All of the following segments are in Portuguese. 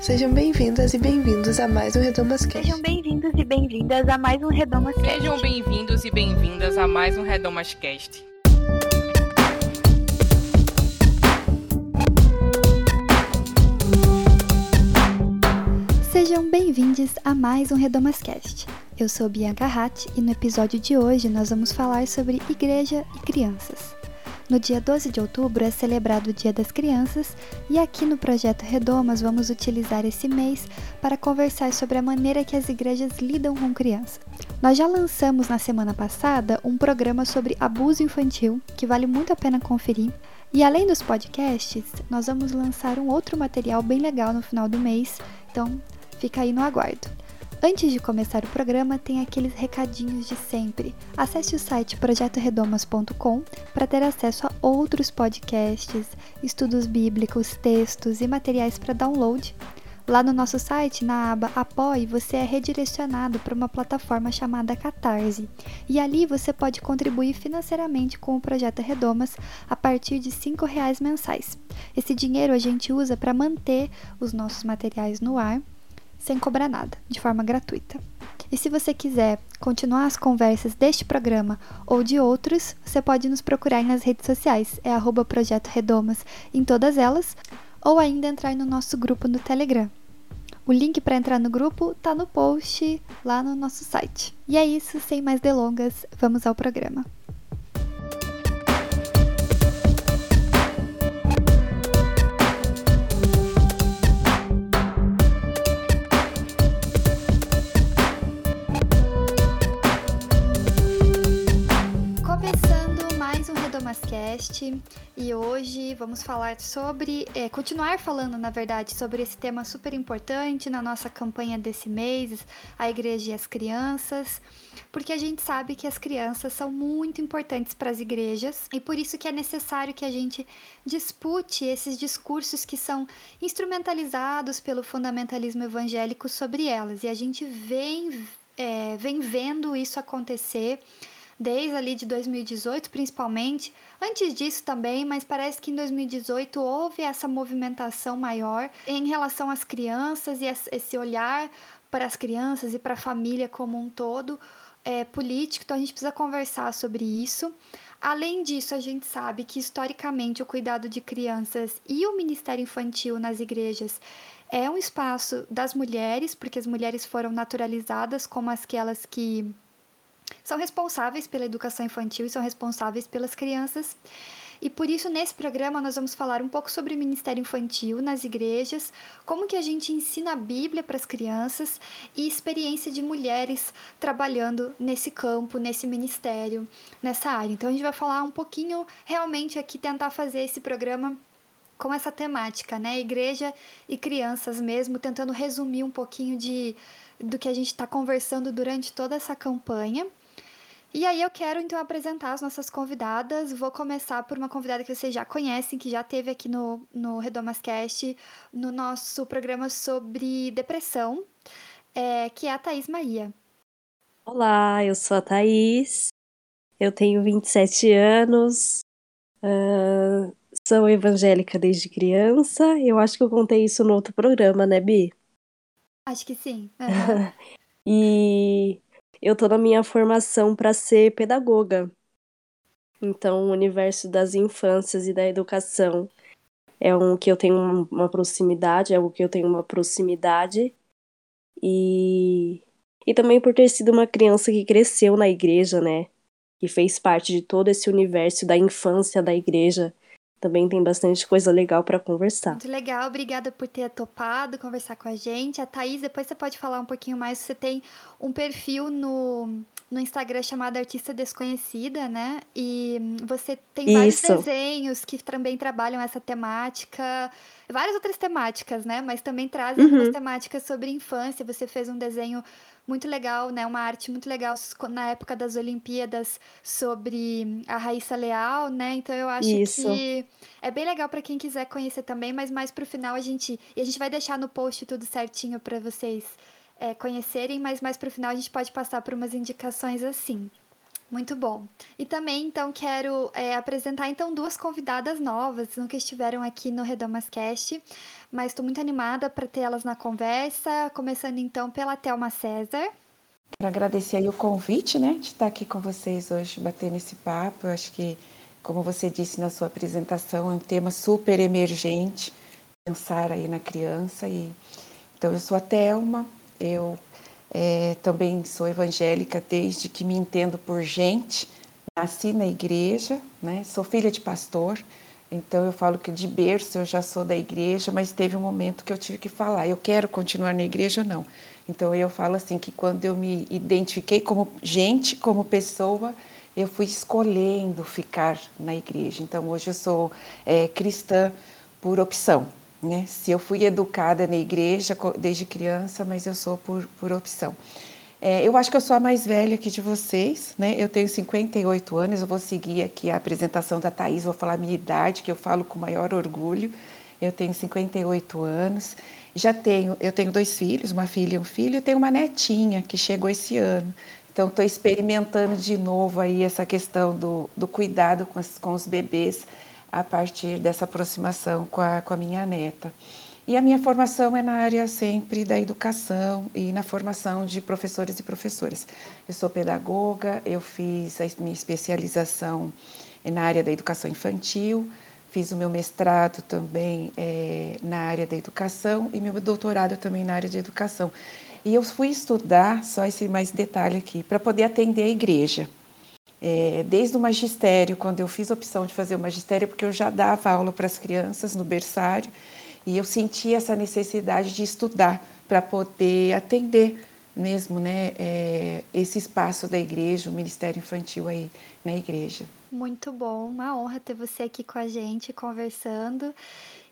Sejam bem-vindas e bem-vindos a mais um Redomas Cast. Sejam bem-vindos e bem-vindas a mais um Redomas Cast. Sejam bem-vindos e bem-vindas a mais um Redomas Cast. Sejam bem-vindos a mais um Redomas Cast. Eu sou Bianca Hatt e no episódio de hoje nós vamos falar sobre igreja e crianças. No dia 12 de outubro é celebrado o Dia das Crianças e aqui no Projeto Redomas vamos utilizar esse mês para conversar sobre a maneira que as igrejas lidam com crianças. Nós já lançamos na semana passada um programa sobre abuso infantil que vale muito a pena conferir. E além dos podcasts, nós vamos lançar um outro material bem legal no final do mês, então fica aí no aguardo. Antes de começar o programa, tem aqueles recadinhos de sempre. Acesse o site projetoredomas.com para ter acesso a outros podcasts, estudos bíblicos, textos e materiais para download. Lá no nosso site, na aba Apoie, você é redirecionado para uma plataforma chamada Catarse. E ali você pode contribuir financeiramente com o projeto Redomas a partir de R$ reais mensais. Esse dinheiro a gente usa para manter os nossos materiais no ar sem cobrar nada, de forma gratuita. E se você quiser continuar as conversas deste programa ou de outros, você pode nos procurar nas redes sociais, é arroba Projeto Redomas em todas elas, ou ainda entrar no nosso grupo no Telegram. O link para entrar no grupo está no post lá no nosso site. E é isso, sem mais delongas, vamos ao programa. Redomascast e hoje vamos falar sobre, é, continuar falando na verdade sobre esse tema super importante na nossa campanha desse mês, a igreja e as crianças, porque a gente sabe que as crianças são muito importantes para as igrejas e por isso que é necessário que a gente dispute esses discursos que são instrumentalizados pelo fundamentalismo evangélico sobre elas. E a gente vem, é, vem vendo isso acontecer desde ali de 2018 principalmente, antes disso também, mas parece que em 2018 houve essa movimentação maior em relação às crianças e esse olhar para as crianças e para a família como um todo é, político, então a gente precisa conversar sobre isso. Além disso, a gente sabe que historicamente o cuidado de crianças e o ministério infantil nas igrejas é um espaço das mulheres, porque as mulheres foram naturalizadas como aquelas que são responsáveis pela educação infantil e são responsáveis pelas crianças. E por isso, nesse programa, nós vamos falar um pouco sobre o ministério infantil nas igrejas, como que a gente ensina a Bíblia para as crianças e experiência de mulheres trabalhando nesse campo, nesse ministério, nessa área. Então, a gente vai falar um pouquinho, realmente, aqui, tentar fazer esse programa com essa temática, né? Igreja e crianças mesmo, tentando resumir um pouquinho de, do que a gente está conversando durante toda essa campanha. E aí eu quero então apresentar as nossas convidadas. Vou começar por uma convidada que vocês já conhecem, que já teve aqui no, no Redomascast, no nosso programa sobre depressão, é, que é a Thaís Maria. Olá, eu sou a Thaís, eu tenho 27 anos, uh, sou evangélica desde criança. Eu acho que eu contei isso no outro programa, né, Bi? Acho que sim. Uhum. e eu tô na minha formação para ser pedagoga. Então, o universo das infâncias e da educação é um que eu tenho uma proximidade, é algo que eu tenho uma proximidade. E e também por ter sido uma criança que cresceu na igreja, né? Que fez parte de todo esse universo da infância da igreja também tem bastante coisa legal para conversar. Muito legal, obrigada por ter topado conversar com a gente. A Thaís, depois você pode falar um pouquinho mais. Você tem um perfil no, no Instagram chamado Artista Desconhecida, né? E você tem vários Isso. desenhos que também trabalham essa temática, várias outras temáticas, né? Mas também trazem uhum. algumas temáticas sobre infância. Você fez um desenho muito legal, né? Uma arte muito legal na época das Olimpíadas sobre a Raíssa Leal, né? Então eu acho Isso. que é bem legal para quem quiser conhecer também, mas mais pro final a gente e a gente vai deixar no post tudo certinho para vocês é, conhecerem, mas mais pro final a gente pode passar por umas indicações assim. Muito bom. E também, então, quero é, apresentar então duas convidadas novas, nunca estiveram aqui no Redomas Cast, mas estou muito animada para ter elas na conversa, começando então pela Thelma César. Quero agradecer aí o convite, né, de estar aqui com vocês hoje, batendo esse papo. Eu acho que, como você disse na sua apresentação, é um tema super emergente, pensar aí na criança. E então eu sou a Thelma, eu é, também sou evangélica desde que me entendo por gente. Nasci na igreja, né? sou filha de pastor, então eu falo que de berço eu já sou da igreja, mas teve um momento que eu tive que falar, eu quero continuar na igreja ou não. Então eu falo assim que quando eu me identifiquei como gente, como pessoa, eu fui escolhendo ficar na igreja. Então hoje eu sou é, cristã por opção, né? Se eu fui educada na igreja desde criança, mas eu sou por, por opção. É, eu acho que eu sou a mais velha aqui de vocês, né? Eu tenho 58 anos, eu vou seguir aqui a apresentação da Thaís, vou falar a minha idade, que eu falo com maior orgulho. Eu tenho 58 anos. Já tenho, eu tenho dois filhos, uma filha e um filho, e tenho uma netinha que chegou esse ano. Então, estou experimentando de novo aí essa questão do, do cuidado com, as, com os bebês a partir dessa aproximação com a, com a minha neta. E a minha formação é na área sempre da educação e na formação de professores e professoras. Eu sou pedagoga, eu fiz a minha especialização na área da educação infantil, fiz o meu mestrado também é, na área da educação e meu doutorado também na área de educação. E eu fui estudar, só esse mais detalhe aqui, para poder atender a igreja. É, desde o magistério, quando eu fiz a opção de fazer o magistério, porque eu já dava aula para as crianças no berçário, e eu senti essa necessidade de estudar para poder atender mesmo né, é, esse espaço da igreja, o Ministério Infantil aí na igreja. Muito bom, uma honra ter você aqui com a gente conversando.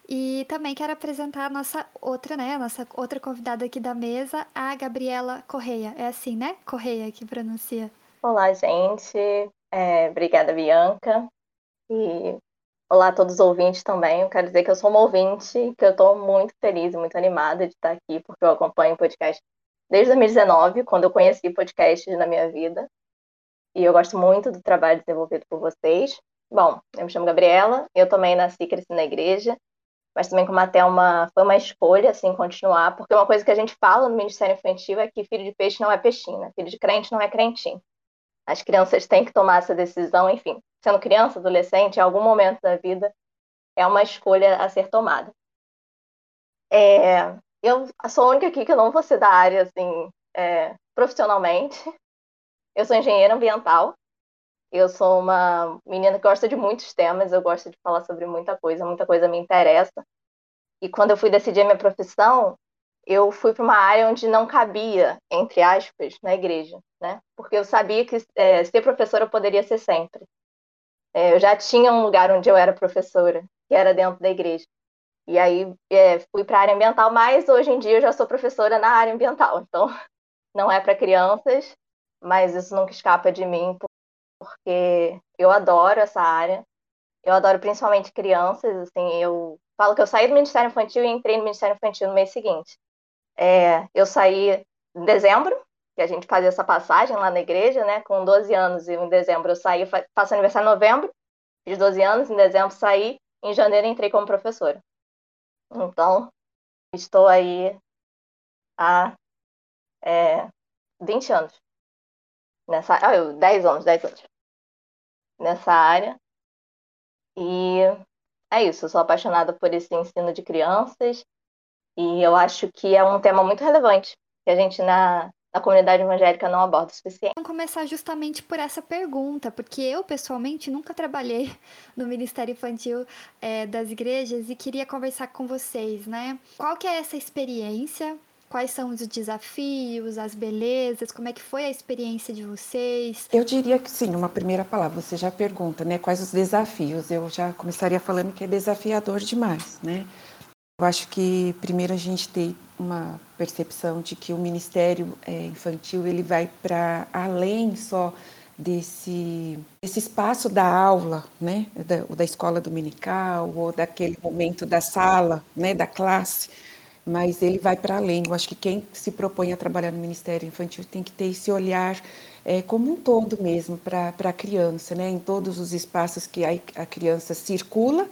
E também quero apresentar a nossa outra, né, a nossa outra convidada aqui da mesa, a Gabriela Correia. É assim, né? Correia que pronuncia. Olá, gente. É, obrigada, Bianca. E olá a todos os ouvintes também. Eu quero dizer que eu sou uma ouvinte, que eu estou muito feliz e muito animada de estar aqui, porque eu acompanho o podcast desde 2019, quando eu conheci podcasts na minha vida. E eu gosto muito do trabalho desenvolvido por vocês. Bom, eu me chamo Gabriela, eu também nasci e cresci na igreja, mas também como até uma foi uma escolha assim continuar, porque uma coisa que a gente fala no Ministério Infantil é que filho de peixe não é peixinho, né? filho de crente não é crentinho. As crianças têm que tomar essa decisão, enfim, sendo criança, adolescente, em algum momento da vida, é uma escolha a ser tomada. É, eu sou a única aqui que eu não vou ser da área, assim, é, profissionalmente. Eu sou engenheira ambiental. Eu sou uma menina que gosta de muitos temas, eu gosto de falar sobre muita coisa, muita coisa me interessa. E quando eu fui decidir a minha profissão, eu fui para uma área onde não cabia, entre aspas, na igreja, né? Porque eu sabia que é, ser professora eu poderia ser sempre. É, eu já tinha um lugar onde eu era professora, que era dentro da igreja. E aí é, fui para a área ambiental, mas hoje em dia eu já sou professora na área ambiental. Então, não é para crianças, mas isso nunca escapa de mim, porque eu adoro essa área. Eu adoro principalmente crianças, assim, eu falo que eu saí do Ministério Infantil e entrei no Ministério Infantil no mês seguinte. É, eu saí em dezembro, que a gente fazia essa passagem lá na igreja, né? Com 12 anos, e em dezembro eu saí, faço aniversário em novembro, fiz 12 anos, em dezembro saí, em janeiro entrei como professora. Então, estou aí há é, 20 anos. Nessa, ah, 10 anos, 10 anos. Nessa área. E é isso, eu sou apaixonada por esse ensino de crianças, e eu acho que é um tema muito relevante, que a gente na, na comunidade evangélica não aborda o suficiente. Vamos começar justamente por essa pergunta, porque eu pessoalmente nunca trabalhei no Ministério Infantil é, das igrejas e queria conversar com vocês, né? Qual que é essa experiência? Quais são os desafios, as belezas? Como é que foi a experiência de vocês? Eu diria que sim, uma primeira palavra, você já pergunta, né? Quais os desafios? Eu já começaria falando que é desafiador demais, né? Eu acho que primeiro a gente tem uma percepção de que o Ministério é, Infantil ele vai para além só desse, desse espaço da aula, né, da, da escola dominical ou daquele momento da sala, né, da classe, mas ele vai para além. Eu acho que quem se propõe a trabalhar no Ministério Infantil tem que ter esse olhar é, como um todo mesmo para a criança, né? em todos os espaços que a, a criança circula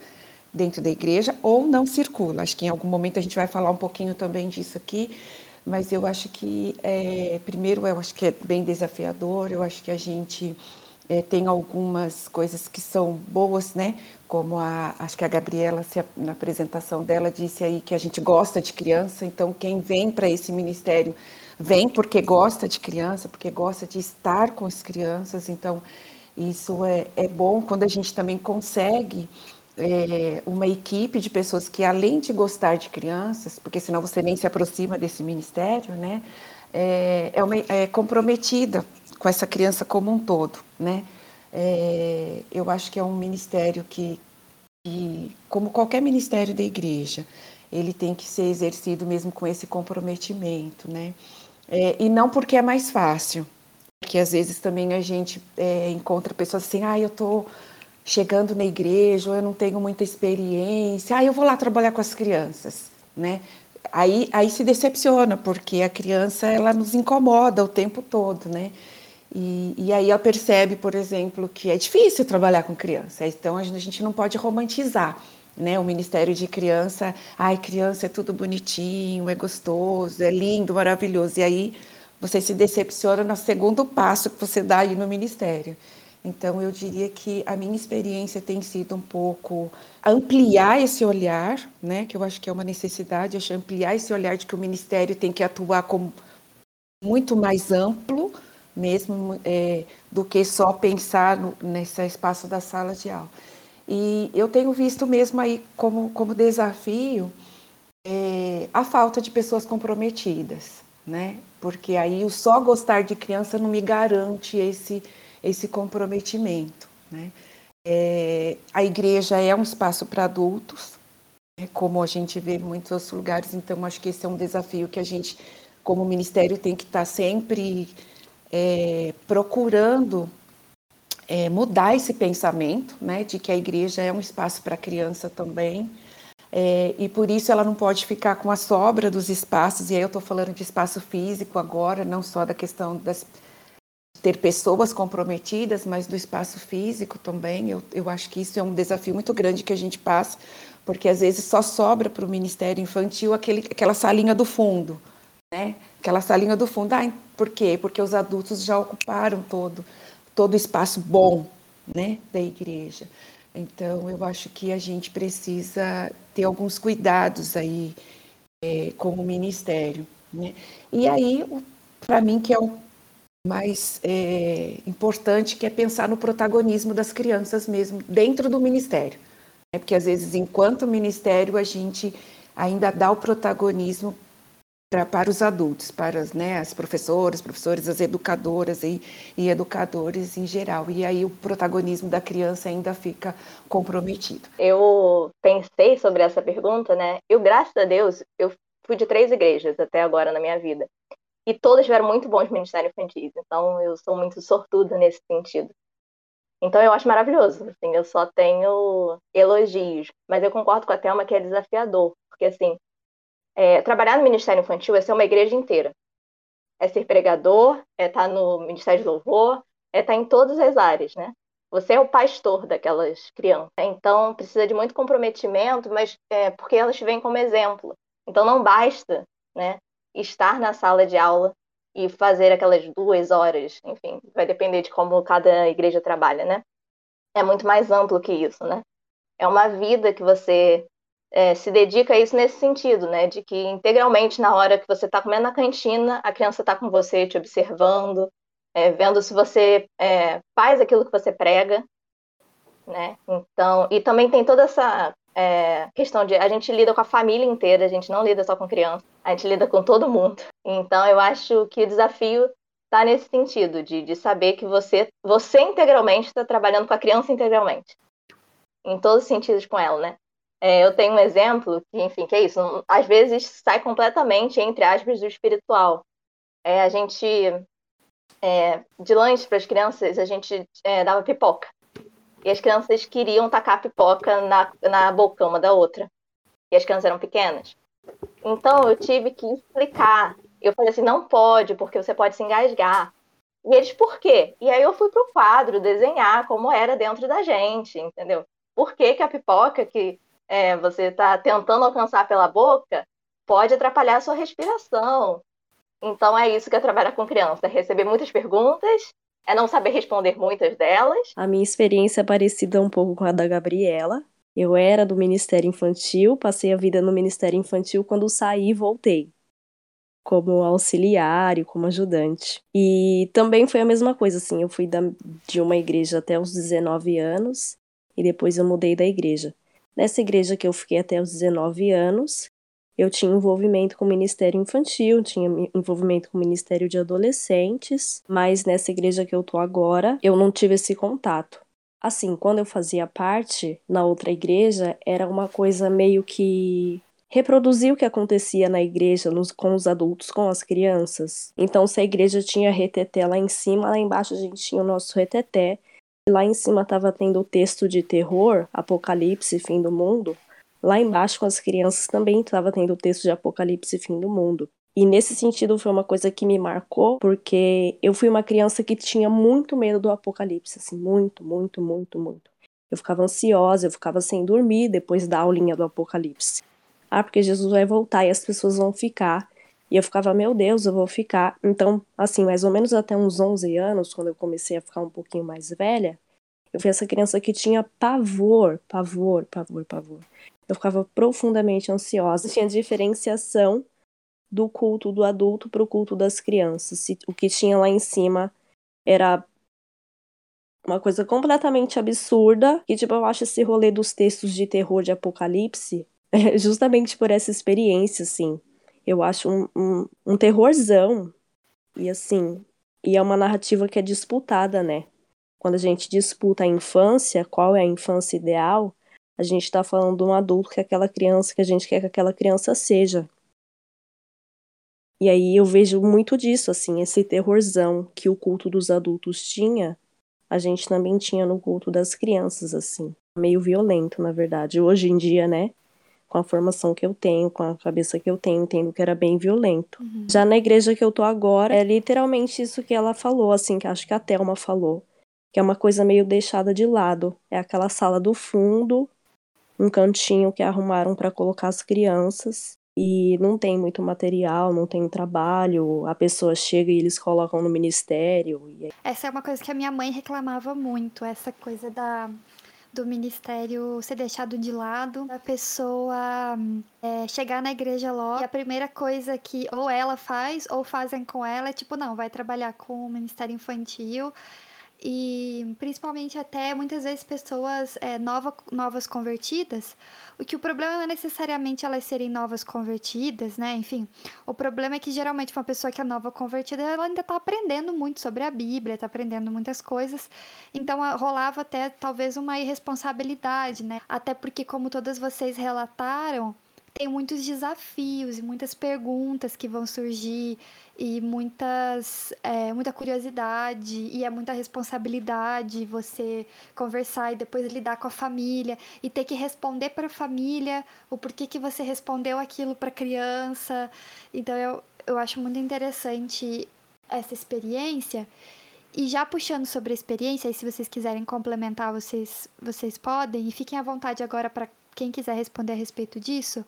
dentro da igreja ou não circula. Acho que em algum momento a gente vai falar um pouquinho também disso aqui, mas eu acho que, é, primeiro, eu acho que é bem desafiador, eu acho que a gente é, tem algumas coisas que são boas, né? Como a, acho que a Gabriela, na apresentação dela, disse aí que a gente gosta de criança, então quem vem para esse ministério vem porque gosta de criança, porque gosta de estar com as crianças, então isso é, é bom quando a gente também consegue é, uma equipe de pessoas que, além de gostar de crianças, porque senão você nem se aproxima desse ministério, né, é, é, uma, é comprometida com essa criança como um todo, né? É, eu acho que é um ministério que, que, como qualquer ministério da igreja, ele tem que ser exercido mesmo com esse comprometimento, né? É, e não porque é mais fácil, porque às vezes também a gente é, encontra pessoas assim, ah, eu tô chegando na igreja, ou eu não tenho muita experiência, ah, eu vou lá trabalhar com as crianças, né? Aí, aí se decepciona, porque a criança, ela nos incomoda o tempo todo, né? E, e aí ela percebe, por exemplo, que é difícil trabalhar com criança, então a gente não pode romantizar, né? O Ministério de Criança, ai, criança é tudo bonitinho, é gostoso, é lindo, maravilhoso, e aí você se decepciona no segundo passo que você dá aí no Ministério. Então, eu diria que a minha experiência tem sido um pouco ampliar esse olhar, né, que eu acho que é uma necessidade, ampliar esse olhar de que o Ministério tem que atuar como muito mais amplo, mesmo é, do que só pensar no, nesse espaço da sala de aula. E eu tenho visto mesmo aí como, como desafio é, a falta de pessoas comprometidas, né? Porque aí o só gostar de criança não me garante esse esse comprometimento. Né? É, a igreja é um espaço para adultos, né, como a gente vê em muitos outros lugares, então acho que esse é um desafio que a gente, como ministério, tem que estar tá sempre é, procurando é, mudar esse pensamento, né, de que a igreja é um espaço para criança também, é, e por isso ela não pode ficar com a sobra dos espaços, e aí eu estou falando de espaço físico agora, não só da questão das ter pessoas comprometidas, mas do espaço físico também. Eu, eu acho que isso é um desafio muito grande que a gente passa, porque às vezes só sobra para o Ministério Infantil aquele, aquela salinha do fundo, né? Aquela salinha do fundo. Ah, por quê? Porque os adultos já ocuparam todo, todo o espaço bom né, da igreja. Então, eu acho que a gente precisa ter alguns cuidados aí é, como ministério. Né? E aí, para mim, que é o mais é, importante, que é pensar no protagonismo das crianças mesmo, dentro do ministério. Né? Porque às vezes, enquanto ministério, a gente ainda dá o protagonismo pra, para os adultos, para as, né, as professoras, professores, as educadoras e, e educadores em geral. E aí o protagonismo da criança ainda fica comprometido. Eu pensei sobre essa pergunta, né? Eu, graças a Deus, eu fui de três igrejas até agora na minha vida. E todas tiveram muito bons ministérios infantis. Então, eu sou muito sortuda nesse sentido. Então, eu acho maravilhoso. Assim, eu só tenho elogios. Mas eu concordo com a Thelma que é desafiador. Porque, assim, é, trabalhar no Ministério Infantil é ser uma igreja inteira. É ser pregador, é estar no Ministério de Louvor, é estar em todas as áreas, né? Você é o pastor daquelas crianças. Então, precisa de muito comprometimento, mas é, porque elas te vêm como exemplo. Então, não basta né, estar na sala de aula e fazer aquelas duas horas, enfim, vai depender de como cada igreja trabalha, né? É muito mais amplo que isso, né? É uma vida que você é, se dedica a isso nesse sentido, né? De que integralmente na hora que você está comendo na cantina, a criança está com você, te observando, é, vendo se você é, faz aquilo que você prega, né? Então, e também tem toda essa é, questão de a gente lida com a família inteira, a gente não lida só com criança, a gente lida com todo mundo. Então eu acho que o desafio está nesse sentido, de, de saber que você, você integralmente está trabalhando com a criança integralmente. Em todos os sentidos com ela, né? É, eu tenho um exemplo que, enfim, que é isso. Às vezes sai completamente, entre aspas, do espiritual. É, a gente, é, de lanche para as crianças, a gente é, dava pipoca. E as crianças queriam tacar pipoca na, na boca uma da outra. E as crianças eram pequenas. Então eu tive que explicar. Eu falei assim, não pode, porque você pode se engasgar. E eles, por quê? E aí eu fui pro quadro desenhar como era dentro da gente, entendeu? Por que, que a pipoca que é, você está tentando alcançar pela boca pode atrapalhar a sua respiração? Então é isso que é trabalhar com criança, receber muitas perguntas, é não saber responder muitas delas. A minha experiência é parecida um pouco com a da Gabriela. Eu era do Ministério Infantil, passei a vida no Ministério Infantil, quando saí, voltei como auxiliar e como ajudante. E também foi a mesma coisa, assim, eu fui da, de uma igreja até os 19 anos e depois eu mudei da igreja. Nessa igreja que eu fiquei até os 19 anos, eu tinha envolvimento com o Ministério Infantil, tinha envolvimento com o Ministério de Adolescentes, mas nessa igreja que eu tô agora, eu não tive esse contato. Assim, quando eu fazia parte na outra igreja, era uma coisa meio que reproduzir o que acontecia na igreja nos, com os adultos, com as crianças. Então, se a igreja tinha reteté lá em cima, lá embaixo a gente tinha o nosso reteté. Lá em cima estava tendo o texto de terror, Apocalipse, fim do mundo. Lá embaixo, com as crianças, também estava tendo o texto de Apocalipse Fim do Mundo. E nesse sentido foi uma coisa que me marcou, porque eu fui uma criança que tinha muito medo do apocalipse, assim, muito, muito, muito, muito. Eu ficava ansiosa, eu ficava sem dormir depois da aulinha do apocalipse. Ah, porque Jesus vai voltar e as pessoas vão ficar. E eu ficava, meu Deus, eu vou ficar. Então, assim, mais ou menos até uns 11 anos, quando eu comecei a ficar um pouquinho mais velha, eu fui essa criança que tinha pavor, pavor, pavor, pavor eu ficava profundamente ansiosa. Tinha diferenciação do culto do adulto para o culto das crianças. O que tinha lá em cima era uma coisa completamente absurda. E, tipo, eu acho esse rolê dos textos de terror de apocalipse justamente por essa experiência, assim. Eu acho um, um, um terrorzão. E, assim, e é uma narrativa que é disputada, né? Quando a gente disputa a infância, qual é a infância ideal, a gente está falando de um adulto que é aquela criança que a gente quer que aquela criança seja. E aí eu vejo muito disso, assim, esse terrorzão que o culto dos adultos tinha, a gente também tinha no culto das crianças, assim. Meio violento, na verdade. Hoje em dia, né? Com a formação que eu tenho, com a cabeça que eu tenho, entendo que era bem violento. Uhum. Já na igreja que eu tô agora, é literalmente isso que ela falou, assim, que acho que a Thelma falou. Que é uma coisa meio deixada de lado. É aquela sala do fundo, um cantinho que arrumaram para colocar as crianças e não tem muito material, não tem trabalho, a pessoa chega e eles colocam no ministério. E... Essa é uma coisa que a minha mãe reclamava muito, essa coisa da do ministério ser deixado de lado, a pessoa é, chegar na igreja logo e a primeira coisa que ou ela faz ou fazem com ela é tipo, não, vai trabalhar com o ministério infantil e principalmente até muitas vezes pessoas é, nova, novas convertidas, o que o problema não é necessariamente elas serem novas convertidas, né? Enfim, o problema é que geralmente uma pessoa que é nova convertida, ela ainda está aprendendo muito sobre a Bíblia, está aprendendo muitas coisas, então rolava até talvez uma irresponsabilidade, né? Até porque, como todas vocês relataram, tem muitos desafios e muitas perguntas que vão surgir e muitas, é, muita curiosidade e é muita responsabilidade você conversar e depois lidar com a família e ter que responder para a família o porquê que você respondeu aquilo para a criança. Então eu, eu acho muito interessante essa experiência. E já puxando sobre a experiência, e se vocês quiserem complementar, vocês, vocês podem, e fiquem à vontade agora para quem quiser responder a respeito disso.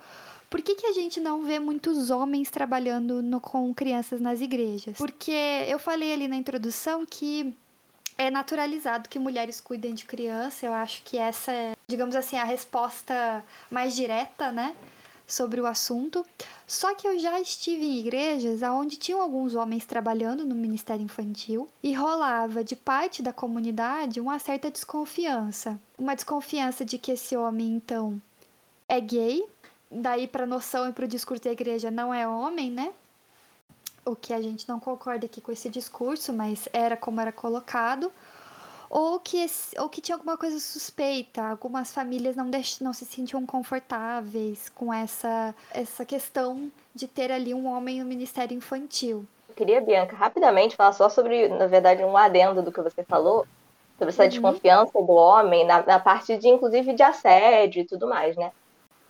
Por que, que a gente não vê muitos homens trabalhando no, com crianças nas igrejas? Porque eu falei ali na introdução que é naturalizado que mulheres cuidem de criança. Eu acho que essa é, digamos assim, a resposta mais direta, né? Sobre o assunto. Só que eu já estive em igrejas onde tinham alguns homens trabalhando no ministério infantil e rolava de parte da comunidade uma certa desconfiança. Uma desconfiança de que esse homem, então, é gay, daí para noção e para o discurso da igreja não é homem, né? O que a gente não concorda aqui com esse discurso, mas era como era colocado. Ou que, ou que tinha alguma coisa suspeita, algumas famílias não, deix, não se sentiam confortáveis com essa, essa questão de ter ali um homem no ministério infantil. Eu queria, Bianca, rapidamente falar só sobre, na verdade, um adendo do que você falou, sobre essa uhum. desconfiança do homem, na, na parte de, inclusive, de assédio e tudo mais, né?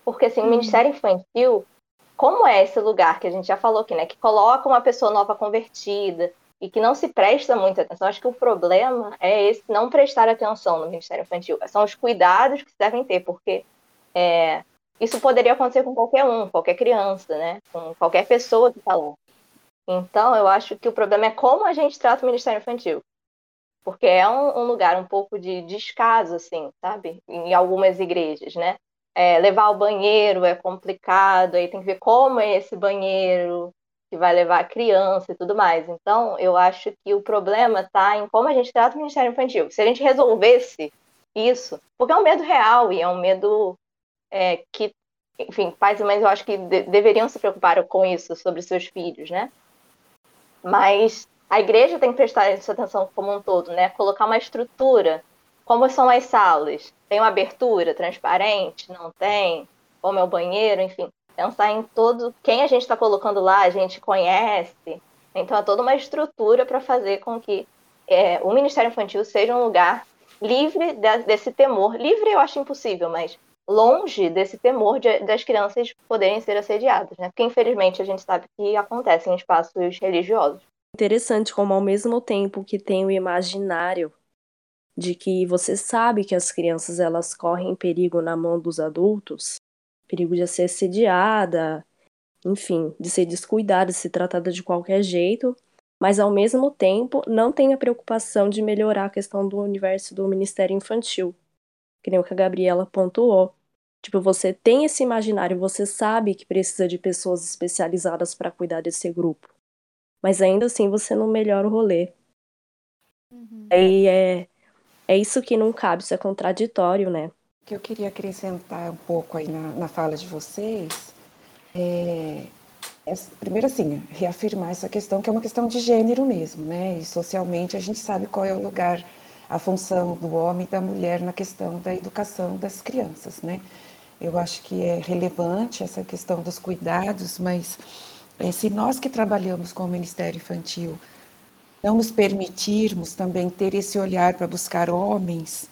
Porque, assim, o uhum. Ministério Infantil como é esse lugar que a gente já falou aqui, né? Que coloca uma pessoa nova convertida e que não se presta muita atenção. Acho que o problema é esse não prestar atenção no Ministério Infantil. São os cuidados que se devem ter, porque é, isso poderia acontecer com qualquer um, qualquer criança, né? Com qualquer pessoa que está. Então, eu acho que o problema é como a gente trata o Ministério Infantil. Porque é um, um lugar um pouco de descaso, assim, sabe? Em algumas igrejas, né? É, levar ao banheiro é complicado, aí tem que ver como é esse banheiro que vai levar a criança e tudo mais. Então, eu acho que o problema está em como a gente trata o Ministério Infantil. Se a gente resolvesse isso, porque é um medo real e é um medo é, que, enfim, pais e mães eu acho que de deveriam se preocupar com isso sobre seus filhos, né? Mas a igreja tem que prestar atenção como um todo, né? Colocar uma estrutura. Como são as salas? Tem uma abertura transparente? Não tem? Como é o banheiro? Enfim, pensar em todo. Quem a gente está colocando lá, a gente conhece. Então, é toda uma estrutura para fazer com que é, o Ministério Infantil seja um lugar livre de, desse temor. Livre eu acho impossível, mas longe desse temor de, das crianças poderem ser assediadas, né? Porque infelizmente a gente sabe que acontece em espaços religiosos. Interessante como ao mesmo tempo que tem o imaginário de que você sabe que as crianças elas correm perigo na mão dos adultos, perigo de ser assediada, enfim, de ser descuidada, de ser tratada de qualquer jeito, mas ao mesmo tempo não tem a preocupação de melhorar a questão do universo do Ministério Infantil, que nem o que a Gabriela pontuou. Tipo, você tem esse imaginário, você sabe que precisa de pessoas especializadas para cuidar desse grupo. Mas ainda assim você não melhora o rolê. Uhum. E é, é isso que não cabe, isso é contraditório, né? Que eu queria acrescentar um pouco aí na, na fala de vocês é, é, primeiro assim, reafirmar essa questão que é uma questão de gênero mesmo, né? E socialmente a gente sabe qual é o lugar, a função do homem e da mulher na questão da educação das crianças, né? Eu acho que é relevante essa questão dos cuidados, mas é, se nós que trabalhamos com o Ministério Infantil não nos permitirmos também ter esse olhar para buscar homens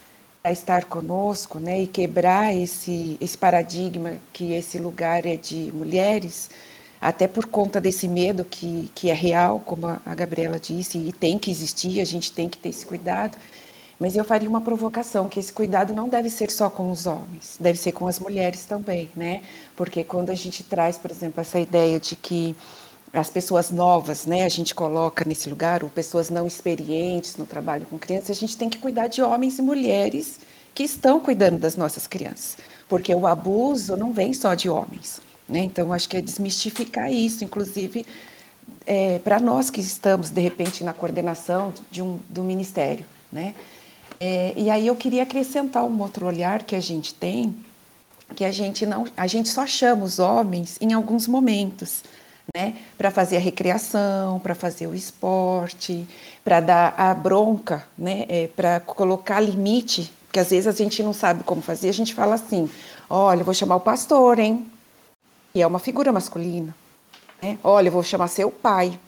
a estar conosco, né, e quebrar esse esse paradigma que esse lugar é de mulheres, até por conta desse medo que, que é real, como a Gabriela disse, e tem que existir, a gente tem que ter esse cuidado. Mas eu faria uma provocação, que esse cuidado não deve ser só com os homens, deve ser com as mulheres também, né? Porque quando a gente traz, por exemplo, essa ideia de que as pessoas novas, né, a gente coloca nesse lugar, ou pessoas não experientes no trabalho com crianças, a gente tem que cuidar de homens e mulheres que estão cuidando das nossas crianças, porque o abuso não vem só de homens, né? Então acho que é desmistificar isso, inclusive é, para nós que estamos de repente na coordenação de um do ministério, né? É, e aí eu queria acrescentar um outro olhar que a gente tem, que a gente não, a gente só chama os homens em alguns momentos, né, para fazer a recreação, para fazer o esporte, para dar a bronca, né, é, para colocar limite, que às vezes a gente não sabe como fazer, a gente fala assim, olha, vou chamar o pastor, hein, que é uma figura masculina, né? Olha, vou chamar seu pai,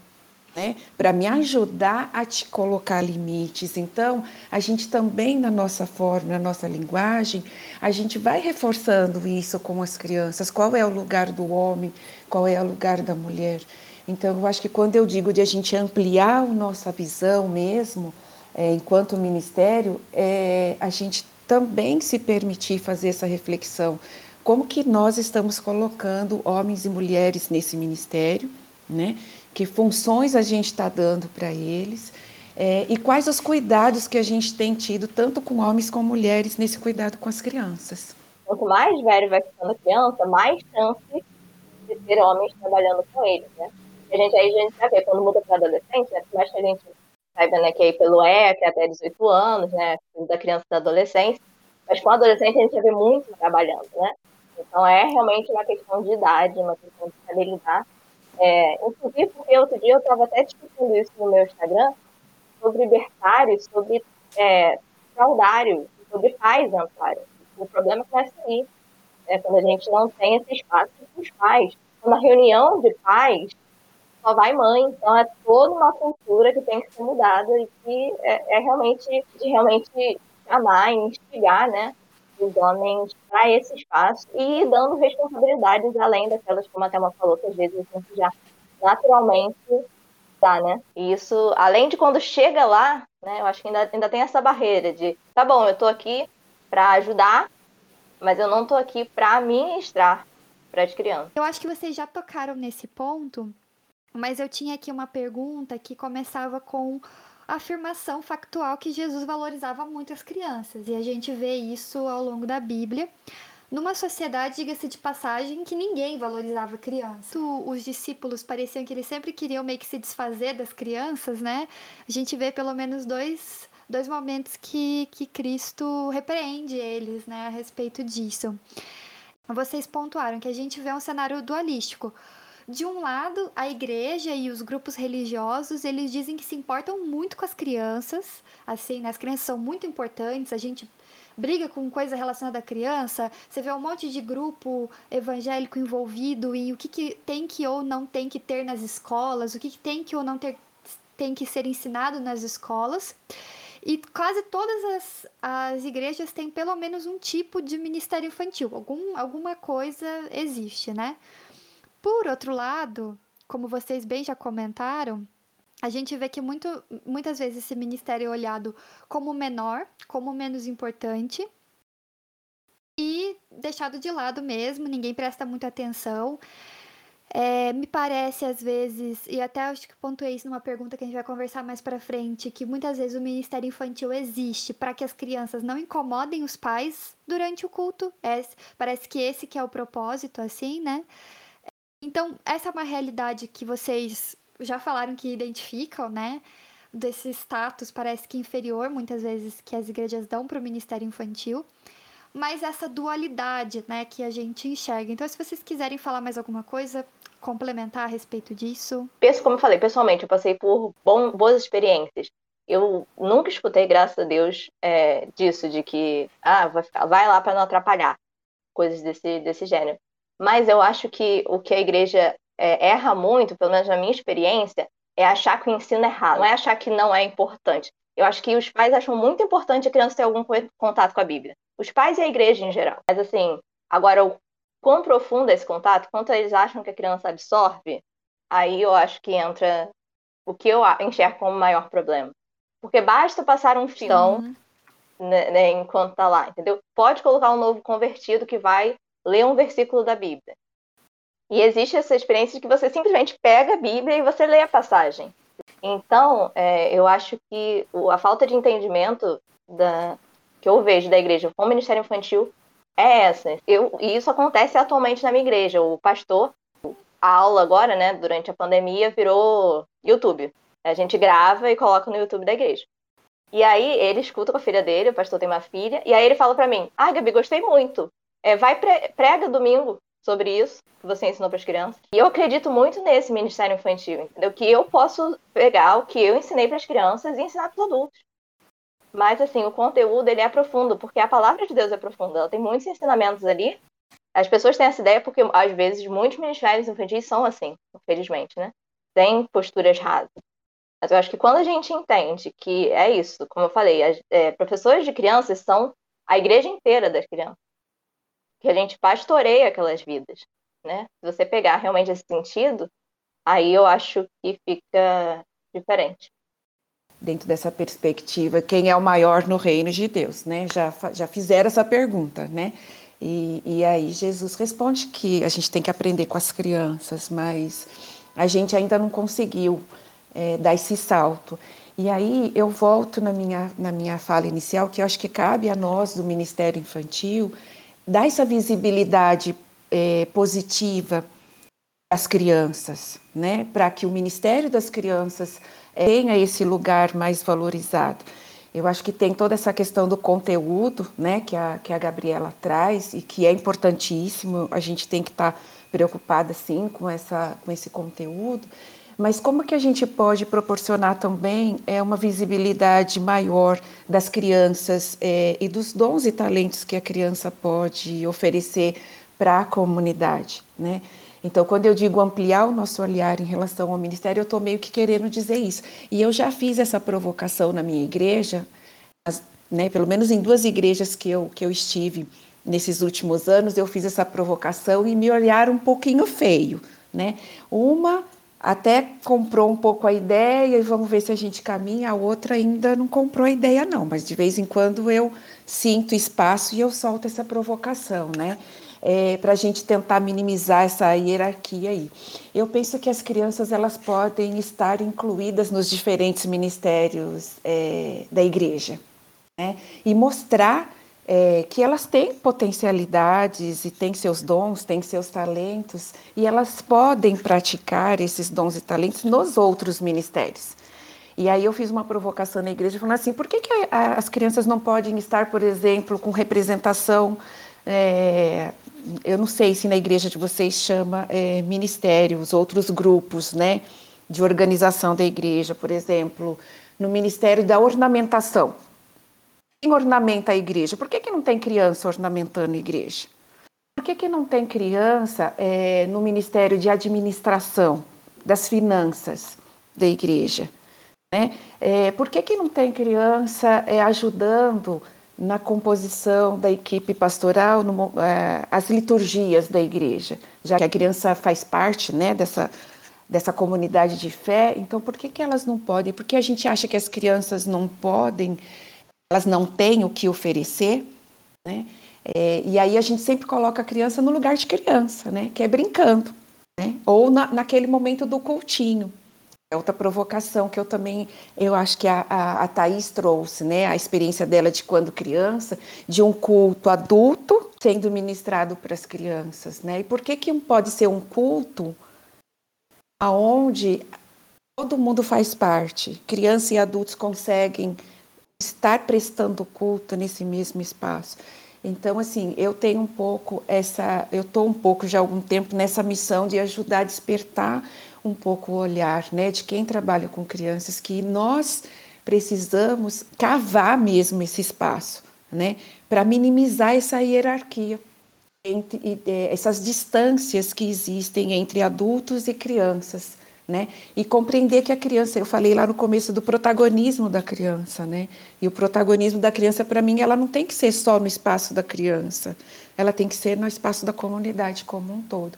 né, para me ajudar a te colocar limites. Então, a gente também, na nossa forma, na nossa linguagem, a gente vai reforçando isso com as crianças: qual é o lugar do homem, qual é o lugar da mulher. Então, eu acho que quando eu digo de a gente ampliar a nossa visão mesmo, é, enquanto ministério, é a gente também se permitir fazer essa reflexão. Como que nós estamos colocando homens e mulheres nesse ministério, né? Que funções a gente está dando para eles é, e quais os cuidados que a gente tem tido, tanto com homens como mulheres, nesse cuidado com as crianças. Quanto mais velho vai ficando a criança, mais chance de ter homens trabalhando com eles, né? A gente aí a gente já vê, quando muda para adolescente, né? Mais que a gente saiba né, que aí pelo ECA até 18 anos, né? Da criança e da adolescência, mas com adolescente a gente já vê muito trabalhando, né? Então é realmente uma questão de idade, uma questão de saber é, inclusive, porque outro dia eu estava até discutindo isso no meu Instagram, sobre libertários, sobre é, saudário, sobre pais amparo. O problema começa aí, é quando a gente não tem esse espaço para os pais. Uma reunião de pais, só vai mãe, então é toda uma cultura que tem que ser mudada e que é, é realmente de realmente amar e instigar, né? Os homens para esse espaço e dando responsabilidades além daquelas, como a Thelma falou, que às vezes a gente já naturalmente dá, né? E isso, além de quando chega lá, né, eu acho que ainda, ainda tem essa barreira de, tá bom, eu tô aqui para ajudar, mas eu não tô aqui para ministrar para as crianças. Eu acho que vocês já tocaram nesse ponto, mas eu tinha aqui uma pergunta que começava com a afirmação factual que Jesus valorizava muito as crianças, e a gente vê isso ao longo da Bíblia. Numa sociedade, diga-se de passagem, que ninguém valorizava criança. Os discípulos pareciam que eles sempre queriam meio que se desfazer das crianças, né? A gente vê pelo menos dois, dois momentos que, que Cristo repreende eles, né, a respeito disso. Vocês pontuaram que a gente vê um cenário dualístico. De um lado, a igreja e os grupos religiosos, eles dizem que se importam muito com as crianças, assim, né? as crianças são muito importantes, a gente briga com coisa relacionada à criança, você vê um monte de grupo evangélico envolvido em o que, que tem que ou não tem que ter nas escolas, o que, que tem que ou não ter, tem que ser ensinado nas escolas. E quase todas as, as igrejas têm pelo menos um tipo de ministério infantil, algum, alguma coisa existe, né? Por outro lado, como vocês bem já comentaram, a gente vê que muito, muitas vezes esse ministério é olhado como menor, como menos importante e deixado de lado mesmo, ninguém presta muita atenção. É, me parece às vezes, e até acho que pontuei isso numa pergunta que a gente vai conversar mais para frente, que muitas vezes o ministério infantil existe para que as crianças não incomodem os pais durante o culto. É, parece que esse que é o propósito, assim, né? Então, essa é uma realidade que vocês já falaram que identificam, né? Desse status parece que inferior, muitas vezes, que as igrejas dão para o ministério infantil. Mas essa dualidade, né, que a gente enxerga. Então, se vocês quiserem falar mais alguma coisa, complementar a respeito disso. Penso, como eu falei, pessoalmente, eu passei por bom, boas experiências. Eu nunca escutei, graças a Deus, é, disso, de que, ah, vai, ficar, vai lá para não atrapalhar, coisas desse, desse gênero. Mas eu acho que o que a igreja é, erra muito, pelo menos na minha experiência, é achar que o ensino é errado, não é achar que não é importante. Eu acho que os pais acham muito importante a criança ter algum contato com a Bíblia. Os pais e a igreja em geral. Mas assim, agora o quão profundo é esse contato, quanto eles acham que a criança absorve, aí eu acho que entra o que eu enxergo como maior problema. Porque basta passar um filme uhum. né, né, enquanto tá lá, entendeu? Pode colocar um novo convertido que vai ler um versículo da Bíblia. E existe essa experiência de que você simplesmente pega a Bíblia e você lê a passagem. Então, é, eu acho que a falta de entendimento da, que eu vejo da igreja com o ministério infantil é essa. Eu, e isso acontece atualmente na minha igreja. O pastor, a aula agora, né, durante a pandemia, virou YouTube. A gente grava e coloca no YouTube da igreja. E aí ele escuta com a filha dele, o pastor tem uma filha, e aí ele fala para mim: Ah, Gabi, gostei muito. É, vai pre prega domingo sobre isso que você ensinou para as crianças. E eu acredito muito nesse ministério infantil, entendeu? Que eu posso pegar o que eu ensinei para as crianças e ensinar para os adultos. Mas assim, o conteúdo ele é profundo, porque a palavra de Deus é profunda. Ela tem muitos ensinamentos ali. As pessoas têm essa ideia porque às vezes muitos ministérios infantis são assim, infelizmente, né? Tem posturas rasas. Mas eu acho que quando a gente entende que é isso, como eu falei, as, é, professores de crianças são a igreja inteira das crianças que a gente pastoreia aquelas vidas, né? Se você pegar realmente esse sentido, aí eu acho que fica diferente. Dentro dessa perspectiva, quem é o maior no reino de Deus, né? Já, já fizeram essa pergunta, né? E, e aí Jesus responde que a gente tem que aprender com as crianças, mas a gente ainda não conseguiu é, dar esse salto. E aí eu volto na minha, na minha fala inicial, que eu acho que cabe a nós do Ministério Infantil dar essa visibilidade é, positiva às crianças, né? para que o Ministério das Crianças é, tenha esse lugar mais valorizado. Eu acho que tem toda essa questão do conteúdo, né, que a, que a Gabriela traz e que é importantíssimo. A gente tem que estar tá preocupada, sim, com, essa, com esse conteúdo. Mas como que a gente pode proporcionar também é, uma visibilidade maior das crianças é, e dos dons e talentos que a criança pode oferecer para a comunidade, né? Então, quando eu digo ampliar o nosso olhar em relação ao ministério, eu estou meio que querendo dizer isso. E eu já fiz essa provocação na minha igreja, né? Pelo menos em duas igrejas que eu, que eu estive nesses últimos anos, eu fiz essa provocação e me olharam um pouquinho feio, né? Uma até comprou um pouco a ideia e vamos ver se a gente caminha, a outra ainda não comprou a ideia não, mas de vez em quando eu sinto espaço e eu solto essa provocação, né? É, para a gente tentar minimizar essa hierarquia aí. Eu penso que as crianças elas podem estar incluídas nos diferentes ministérios é, da igreja, né? E mostrar é, que elas têm potencialidades e têm seus dons, têm seus talentos, e elas podem praticar esses dons e talentos nos outros ministérios. E aí eu fiz uma provocação na igreja falando assim, por que, que as crianças não podem estar, por exemplo, com representação, é, eu não sei se na igreja de vocês chama é, ministérios, outros grupos, né, de organização da igreja, por exemplo, no ministério da ornamentação, quem ornamenta a igreja? Por que, que não tem criança ornamentando a igreja? Por que, que não tem criança é, no Ministério de Administração das Finanças da igreja? Né? É, por que, que não tem criança é, ajudando na composição da equipe pastoral, no, é, as liturgias da igreja? Já que a criança faz parte né, dessa, dessa comunidade de fé, então por que, que elas não podem? Porque a gente acha que as crianças não podem elas não têm o que oferecer, né? É, e aí a gente sempre coloca a criança no lugar de criança, né? Que é brincando, né? Ou na, naquele momento do cultinho. É outra provocação que eu também, eu acho que a, a, a Thaís trouxe, né? A experiência dela de quando criança, de um culto adulto sendo ministrado para as crianças, né? E por que que pode ser um culto aonde todo mundo faz parte, crianças e adultos conseguem estar prestando culto nesse mesmo espaço. Então, assim, eu tenho um pouco essa, eu estou um pouco já há algum tempo nessa missão de ajudar a despertar um pouco o olhar, né, de quem trabalha com crianças, que nós precisamos cavar mesmo esse espaço, né, para minimizar essa hierarquia, entre, essas distâncias que existem entre adultos e crianças né? E compreender que a criança, eu falei lá no começo do protagonismo da criança, né? E o protagonismo da criança, para mim, ela não tem que ser só no espaço da criança, ela tem que ser no espaço da comunidade como um todo.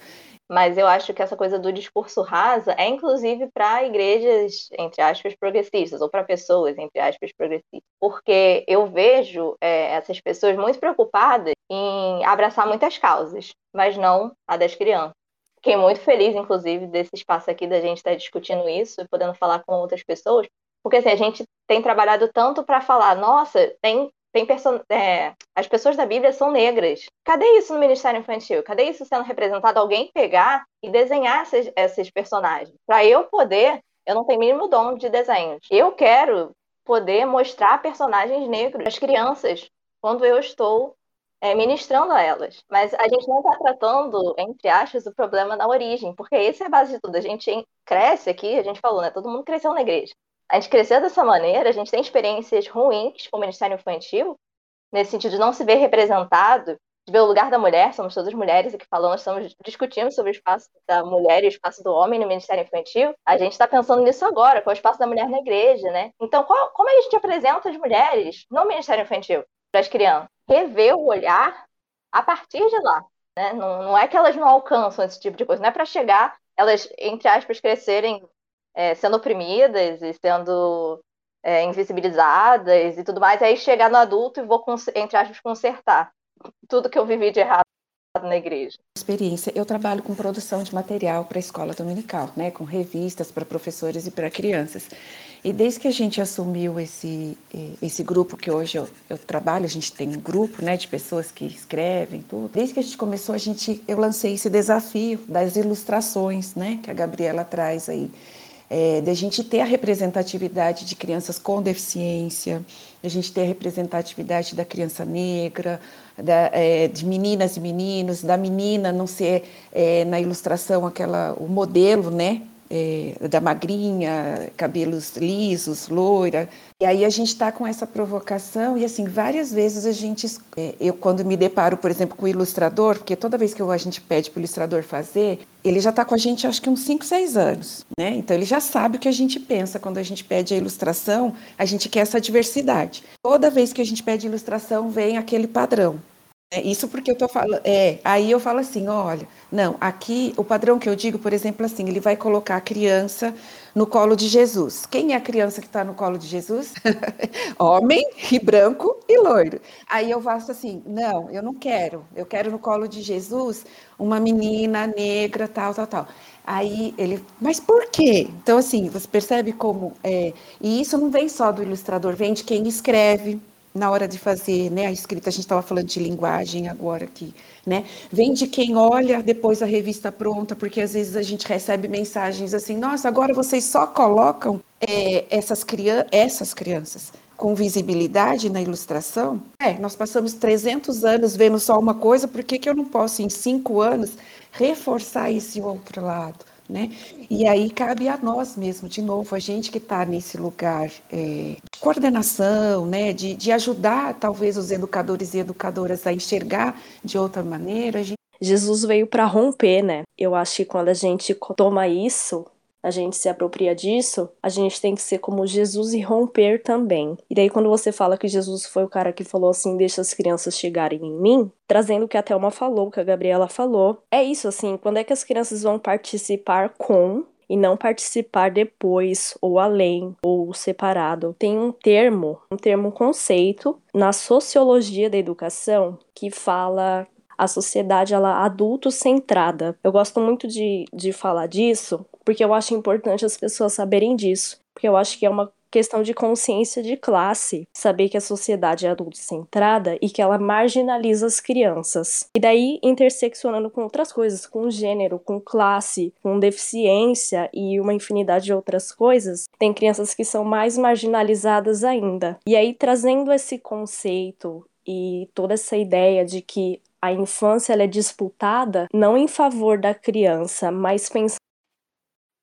Mas eu acho que essa coisa do discurso rasa é inclusive para igrejas, entre aspas, progressistas, ou para pessoas, entre aspas, progressistas. Porque eu vejo é, essas pessoas muito preocupadas em abraçar muitas causas, mas não a das crianças. Fiquei muito feliz, inclusive, desse espaço aqui da gente estar discutindo isso e podendo falar com outras pessoas, porque assim, a gente tem trabalhado tanto para falar, nossa, tem, tem. É, as pessoas da Bíblia são negras. Cadê isso no Ministério Infantil? Cadê isso sendo representado? Alguém pegar e desenhar essas, esses personagens. Para eu poder, eu não tenho mínimo dom de desenhos. Eu quero poder mostrar personagens negros às crianças quando eu estou é, ministrando a elas. Mas a gente não está tratando, entre aspas, o problema na origem, porque essa é a base de tudo. A gente cresce aqui, a gente falou, né? Todo mundo cresceu na igreja. A gente cresceu dessa maneira, a gente tem experiências ruins com o ministério infantil, nesse sentido de não se ver representado, de ver o lugar da mulher, somos todas mulheres aqui falando, estamos discutindo sobre o espaço da mulher e o espaço do homem no ministério infantil. A gente está pensando nisso agora, qual o espaço da mulher na igreja, né? Então, qual, como é a gente apresenta as mulheres no ministério infantil para as crianças? Rever o olhar a partir de lá. Né? Não, não é que elas não alcançam esse tipo de coisa, não é para chegar, elas, entre aspas, crescerem é, sendo oprimidas e sendo é, invisibilizadas e tudo mais, aí chegar no adulto e vou, entre aspas, consertar tudo que eu vivi de errado na igreja. Experiência, eu trabalho com produção de material para a escola dominical, né, com revistas para professores e para crianças. E desde que a gente assumiu esse, esse grupo que hoje eu, eu, trabalho, a gente tem um grupo né, de pessoas que escrevem tudo. Desde que a gente começou, a gente, eu lancei esse desafio das ilustrações né, que a Gabriela traz aí. É, de a gente ter a representatividade de crianças com deficiência, de a gente ter a representatividade da criança negra, da, é, de meninas e meninos, da menina não ser é, na ilustração aquela o modelo, né, é, da magrinha, cabelos lisos, loira. E aí a gente está com essa provocação e assim várias vezes a gente, é, eu quando me deparo, por exemplo, com o ilustrador, porque toda vez que a gente pede para o ilustrador fazer, ele já está com a gente acho que uns 5, 6 anos, né? Então ele já sabe o que a gente pensa quando a gente pede a ilustração, a gente quer essa diversidade. Toda vez que a gente pede ilustração vem aquele padrão. É isso porque eu tô falando. É, aí eu falo assim, olha, não, aqui o padrão que eu digo, por exemplo, assim, ele vai colocar a criança no colo de Jesus. Quem é a criança que está no colo de Jesus? Homem e branco e loiro. Aí eu faço assim, não, eu não quero. Eu quero no colo de Jesus uma menina negra, tal, tal, tal. Aí ele, mas por quê? Então, assim, você percebe como. É, e isso não vem só do ilustrador, vem de quem escreve, na hora de fazer né, a escrita, a gente estava falando de linguagem agora aqui, né? Vem de quem olha depois a revista pronta, porque às vezes a gente recebe mensagens assim, nossa, agora vocês só colocam é, essas, crian essas crianças com visibilidade na ilustração? É, nós passamos 300 anos vendo só uma coisa, por que, que eu não posso, em cinco anos, reforçar esse outro lado? Né? E aí cabe a nós mesmo, de novo, a gente que está nesse lugar é, de coordenação, né? de, de ajudar talvez os educadores e educadoras a enxergar de outra maneira. Gente... Jesus veio para romper, né? Eu acho que quando a gente toma isso, a gente se apropria disso, a gente tem que ser como Jesus e romper também. E daí, quando você fala que Jesus foi o cara que falou assim: deixa as crianças chegarem em mim, trazendo o que a Thelma falou, o que a Gabriela falou, é isso, assim, quando é que as crianças vão participar com e não participar depois ou além ou separado. Tem um termo, um termo conceito na sociologia da educação que fala a sociedade ela adulto centrada. Eu gosto muito de, de falar disso porque eu acho importante as pessoas saberem disso, porque eu acho que é uma questão de consciência de classe, saber que a sociedade é adulto-centrada e que ela marginaliza as crianças. E daí, interseccionando com outras coisas, com gênero, com classe, com deficiência e uma infinidade de outras coisas, tem crianças que são mais marginalizadas ainda. E aí, trazendo esse conceito e toda essa ideia de que a infância é disputada não em favor da criança, mas pensando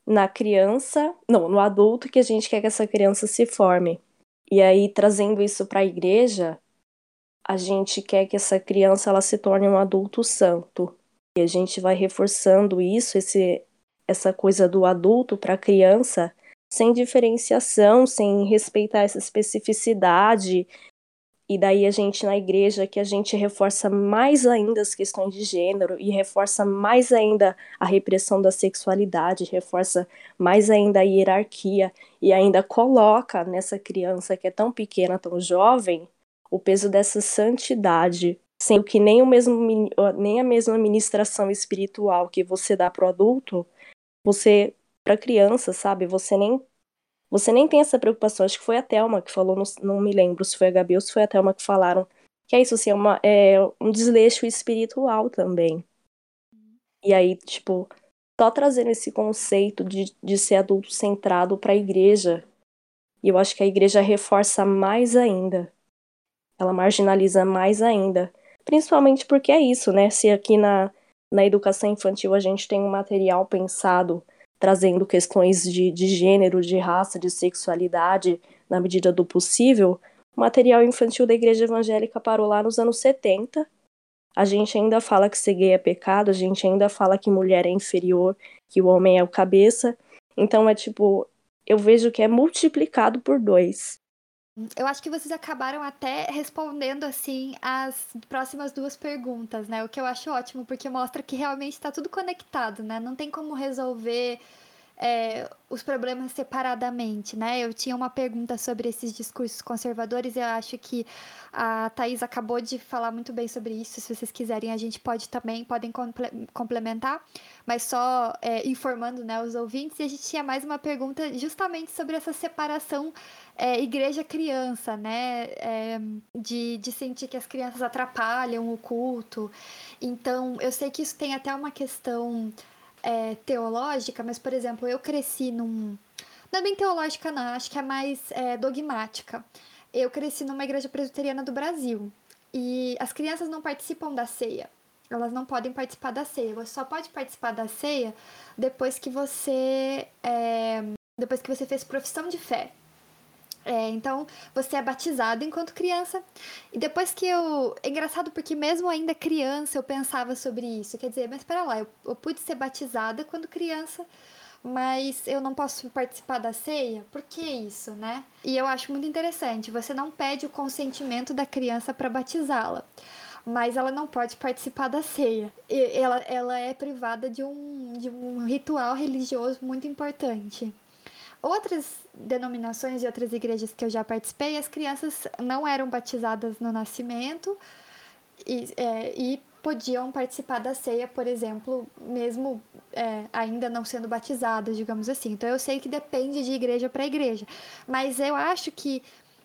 na criança, não, no adulto que a gente quer que essa criança se forme. E aí trazendo isso para a igreja, a gente quer que essa criança ela se torne um adulto santo. E a gente vai reforçando isso, esse essa coisa do adulto para a criança, sem diferenciação, sem respeitar essa especificidade e daí a gente na igreja que a gente reforça mais ainda as questões de gênero e reforça mais ainda a repressão da sexualidade, reforça mais ainda a hierarquia e ainda coloca nessa criança que é tão pequena, tão jovem, o peso dessa santidade, sendo que nem o mesmo nem a mesma ministração espiritual que você dá pro adulto, você para criança, sabe? Você nem você nem tem essa preocupação. Acho que foi a Thelma que falou, não, não me lembro se foi a Gabi ou se foi a Thelma que falaram. Que é isso, assim, é, uma, é um desleixo espiritual também. E aí, tipo, só trazendo esse conceito de, de ser adulto centrado para a igreja. E eu acho que a igreja reforça mais ainda. Ela marginaliza mais ainda. Principalmente porque é isso, né? Se aqui na, na educação infantil a gente tem um material pensado trazendo questões de, de gênero, de raça, de sexualidade, na medida do possível, o material infantil da igreja evangélica parou lá nos anos 70. A gente ainda fala que ser gay é pecado, a gente ainda fala que mulher é inferior, que o homem é o cabeça. Então é tipo, eu vejo que é multiplicado por dois. Eu acho que vocês acabaram até respondendo assim as próximas duas perguntas, né? O que eu acho ótimo, porque mostra que realmente está tudo conectado, né? Não tem como resolver é, os problemas separadamente, né? Eu tinha uma pergunta sobre esses discursos conservadores eu acho que a Thais acabou de falar muito bem sobre isso. Se vocês quiserem, a gente pode também, podem complementar, mas só é, informando né, os ouvintes. E a gente tinha mais uma pergunta justamente sobre essa separação é, igreja-criança, né? É, de, de sentir que as crianças atrapalham o culto. Então, eu sei que isso tem até uma questão é, teológica, mas, por exemplo, eu cresci num. Não é bem teológica, não, acho que é mais é, dogmática. Eu cresci numa igreja presbiteriana do Brasil e as crianças não participam da ceia. Elas não podem participar da ceia. Você só pode participar da ceia depois que você é, depois que você fez profissão de fé. É, então, você é batizado enquanto criança. E depois que eu. É engraçado porque, mesmo ainda criança, eu pensava sobre isso. Quer dizer, mas espera lá, eu, eu pude ser batizada quando criança, mas eu não posso participar da ceia? Por que isso, né? E eu acho muito interessante. Você não pede o consentimento da criança para batizá-la mas ela não pode participar da ceia. Ela, ela é privada de um, de um ritual religioso muito importante. Outras denominações e outras igrejas que eu já participei, as crianças não eram batizadas no nascimento e, é, e podiam participar da ceia, por exemplo, mesmo é, ainda não sendo batizadas, digamos assim. Então eu sei que depende de igreja para igreja, mas eu acho que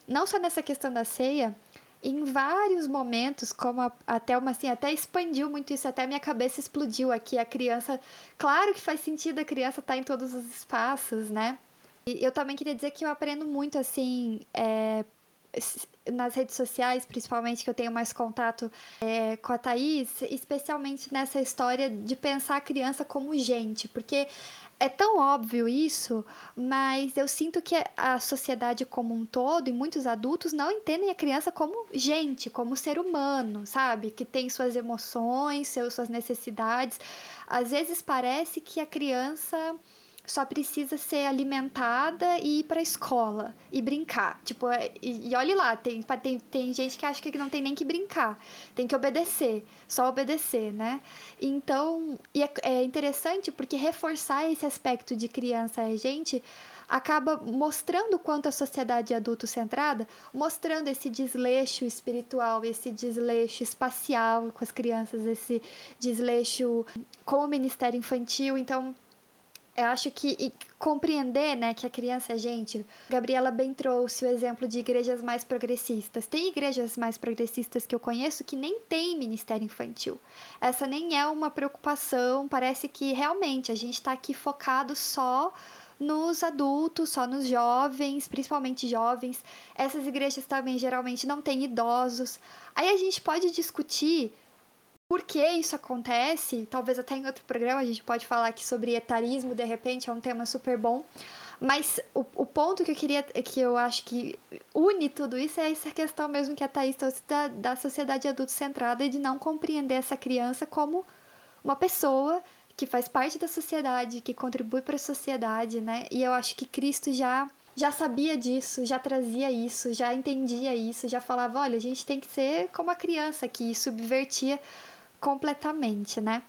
não só nessa questão da ceia, em vários momentos, como a, até uma assim, até expandiu muito isso, até minha cabeça explodiu aqui. A criança, claro que faz sentido a criança estar tá em todos os espaços, né? E eu também queria dizer que eu aprendo muito, assim, é, nas redes sociais, principalmente, que eu tenho mais contato é, com a Thaís, especialmente nessa história de pensar a criança como gente, porque é tão óbvio isso, mas eu sinto que a sociedade como um todo e muitos adultos não entendem a criança como gente, como ser humano, sabe? Que tem suas emoções, suas necessidades. Às vezes parece que a criança só precisa ser alimentada e ir para a escola e brincar. Tipo, é, e, e olhe lá, tem, tem, tem gente que acha que não tem nem que brincar, tem que obedecer, só obedecer, né? Então, e é, é interessante porque reforçar esse aspecto de criança e gente acaba mostrando quanto a sociedade é adulto-centrada, mostrando esse desleixo espiritual, esse desleixo espacial com as crianças, esse desleixo com o ministério infantil. Então, eu acho que compreender né, que a criança é gente. Gabriela bem trouxe o exemplo de igrejas mais progressistas. Tem igrejas mais progressistas que eu conheço que nem tem ministério infantil. Essa nem é uma preocupação. Parece que realmente a gente está aqui focado só nos adultos, só nos jovens, principalmente jovens. Essas igrejas também geralmente não têm idosos. Aí a gente pode discutir por que isso acontece, talvez até em outro programa a gente pode falar aqui sobre etarismo, de repente, é um tema super bom. Mas o, o ponto que eu queria, que eu acho que une tudo isso é essa questão mesmo que a Thaís trouxe da, da sociedade adulto-centrada e de não compreender essa criança como uma pessoa que faz parte da sociedade, que contribui para a sociedade, né? E eu acho que Cristo já já sabia disso, já trazia isso, já entendia isso, já falava, olha, a gente tem que ser como a criança que subvertia completamente, né?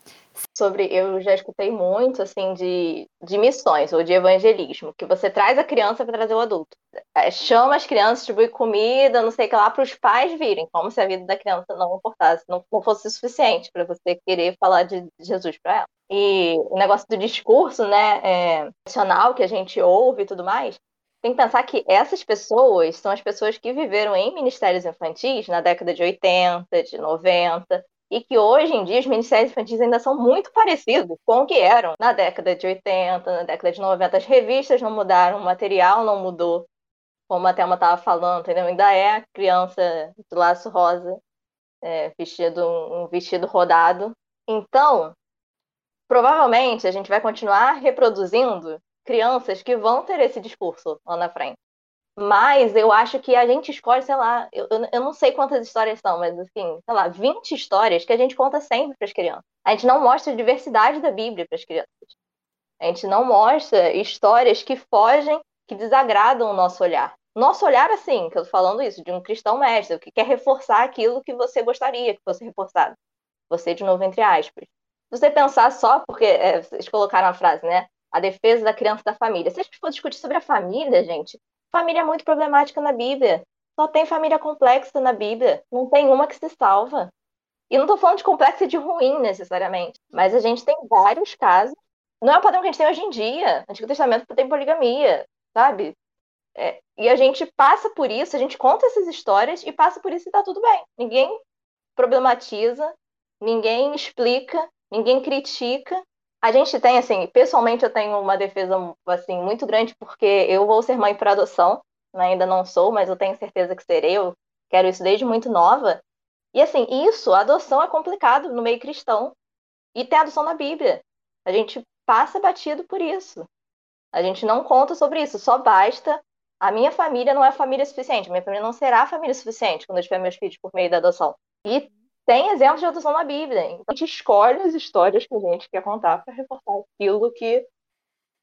Sobre, eu já escutei muito, assim, de, de missões ou de evangelismo, que você traz a criança para trazer o adulto. É, chama as crianças, distribui comida, não sei o que lá, para os pais virem, como se a vida da criança não importasse, não, não fosse suficiente para você querer falar de Jesus para ela. E o negócio do discurso, né, é, nacional que a gente ouve e tudo mais, tem que pensar que essas pessoas são as pessoas que viveram em ministérios infantis na década de 80, de 90, e que hoje em dia os ministérios infantis ainda são muito parecidos com o que eram na década de 80, na década de 90. As revistas não mudaram, o material não mudou, como a Thelma estava falando, entendeu? Ainda é a criança de laço rosa, é, vestido, um vestido rodado. Então, provavelmente a gente vai continuar reproduzindo crianças que vão ter esse discurso lá na frente. Mas eu acho que a gente escolhe, sei lá, eu, eu não sei quantas histórias são, mas assim, sei lá, 20 histórias que a gente conta sempre para as crianças. A gente não mostra a diversidade da Bíblia para as crianças. A gente não mostra histórias que fogem, que desagradam o nosso olhar. Nosso olhar, assim, que eu tô falando isso, de um cristão mestre, que quer reforçar aquilo que você gostaria que fosse reforçado. Você, de novo, entre aspas. Se você pensar só, porque é, vocês colocaram a frase, né? A defesa da criança e da família. Se a gente for discutir sobre a família, gente, Família é muito problemática na Bíblia. Só tem família complexa na Bíblia. Não tem uma que se salva. E não estou falando de complexo e de ruim necessariamente. Mas a gente tem vários casos. Não é o padrão que a gente tem hoje em dia. Antigo Testamento tem poligamia, sabe? É, e a gente passa por isso, a gente conta essas histórias e passa por isso e tá tudo bem. Ninguém problematiza, ninguém explica, ninguém critica. A gente tem, assim, pessoalmente eu tenho uma defesa, assim, muito grande, porque eu vou ser mãe por adoção, né? ainda não sou, mas eu tenho certeza que serei, eu quero isso desde muito nova. E assim, isso, adoção é complicado no meio cristão. E tem adoção na Bíblia. A gente passa batido por isso. A gente não conta sobre isso, só basta. A minha família não é família suficiente, minha família não será família suficiente quando eu tiver meus filhos por meio da adoção. E tem exemplos de adoção na Bíblia. Então a gente escolhe as histórias que a gente quer contar para reforçar aquilo que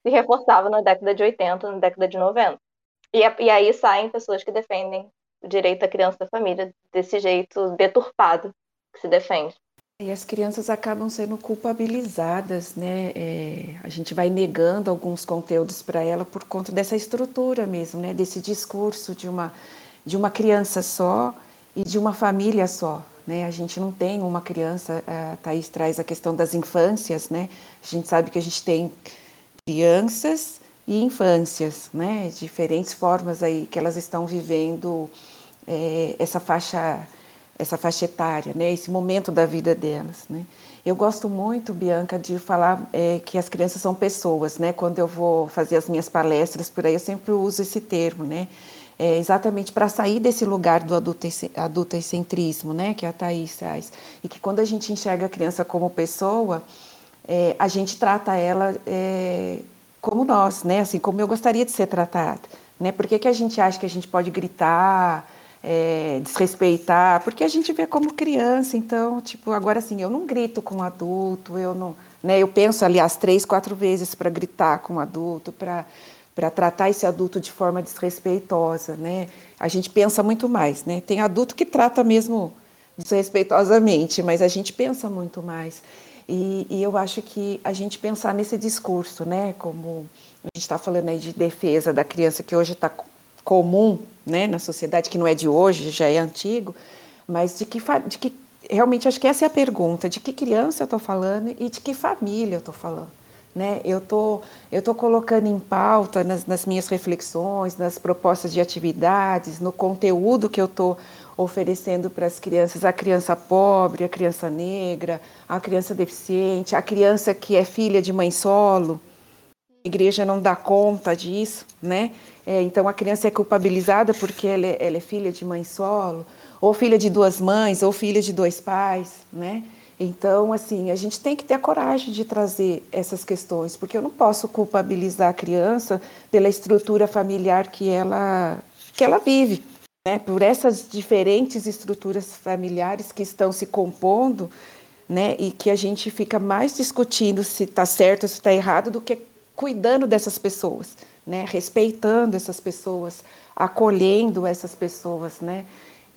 se reforçava na década de 80, na década de 90. E, e aí saem pessoas que defendem o direito da criança da família desse jeito deturpado que se defende. E as crianças acabam sendo culpabilizadas, né? É, a gente vai negando alguns conteúdos para ela por conta dessa estrutura mesmo, né? Desse discurso de uma de uma criança só e de uma família só, né? A gente não tem uma criança, a Thaís traz a questão das infâncias, né? A gente sabe que a gente tem crianças e infâncias, né? Diferentes formas aí que elas estão vivendo é, essa faixa essa faixa etária, né, esse momento da vida delas. Né. Eu gosto muito, Bianca, de falar é, que as crianças são pessoas. Né, quando eu vou fazer as minhas palestras por aí, eu sempre uso esse termo, né, é, exatamente para sair desse lugar do adultocentrismo, né, que a Thaís traz. E que quando a gente enxerga a criança como pessoa, é, a gente trata ela é, como nós, né, assim como eu gostaria de ser tratada. Né? Por que, que a gente acha que a gente pode gritar, é, desrespeitar, porque a gente vê como criança, então, tipo, agora assim, eu não grito com adulto, eu não, né, eu penso, aliás, três, quatro vezes para gritar com adulto, para para tratar esse adulto de forma desrespeitosa, né? A gente pensa muito mais, né? Tem adulto que trata mesmo desrespeitosamente, mas a gente pensa muito mais. E, e eu acho que a gente pensar nesse discurso, né? Como a gente está falando aí de defesa da criança que hoje está comum né, na sociedade, que não é de hoje, já é antigo, mas de que, de que realmente acho que essa é a pergunta, de que criança eu estou falando e de que família eu estou falando. Né? Eu tô, estou tô colocando em pauta nas, nas, minhas reflexões, nas propostas de atividades, no conteúdo que eu estou oferecendo para as crianças, a criança pobre, a criança negra, a criança deficiente, a criança que é filha de mãe solo. A igreja não dá conta disso, né? É, então a criança é culpabilizada porque ela é, ela é, filha de mãe solo, ou filha de duas mães, ou filha de dois pais, né? Então, assim, a gente tem que ter a coragem de trazer essas questões, porque eu não posso culpabilizar a criança pela estrutura familiar que ela, que ela vive, né? Por essas diferentes estruturas familiares que estão se compondo, né? E que a gente fica mais discutindo se está certo se está errado do que cuidando dessas pessoas né? Respeitando essas pessoas, acolhendo essas pessoas, né?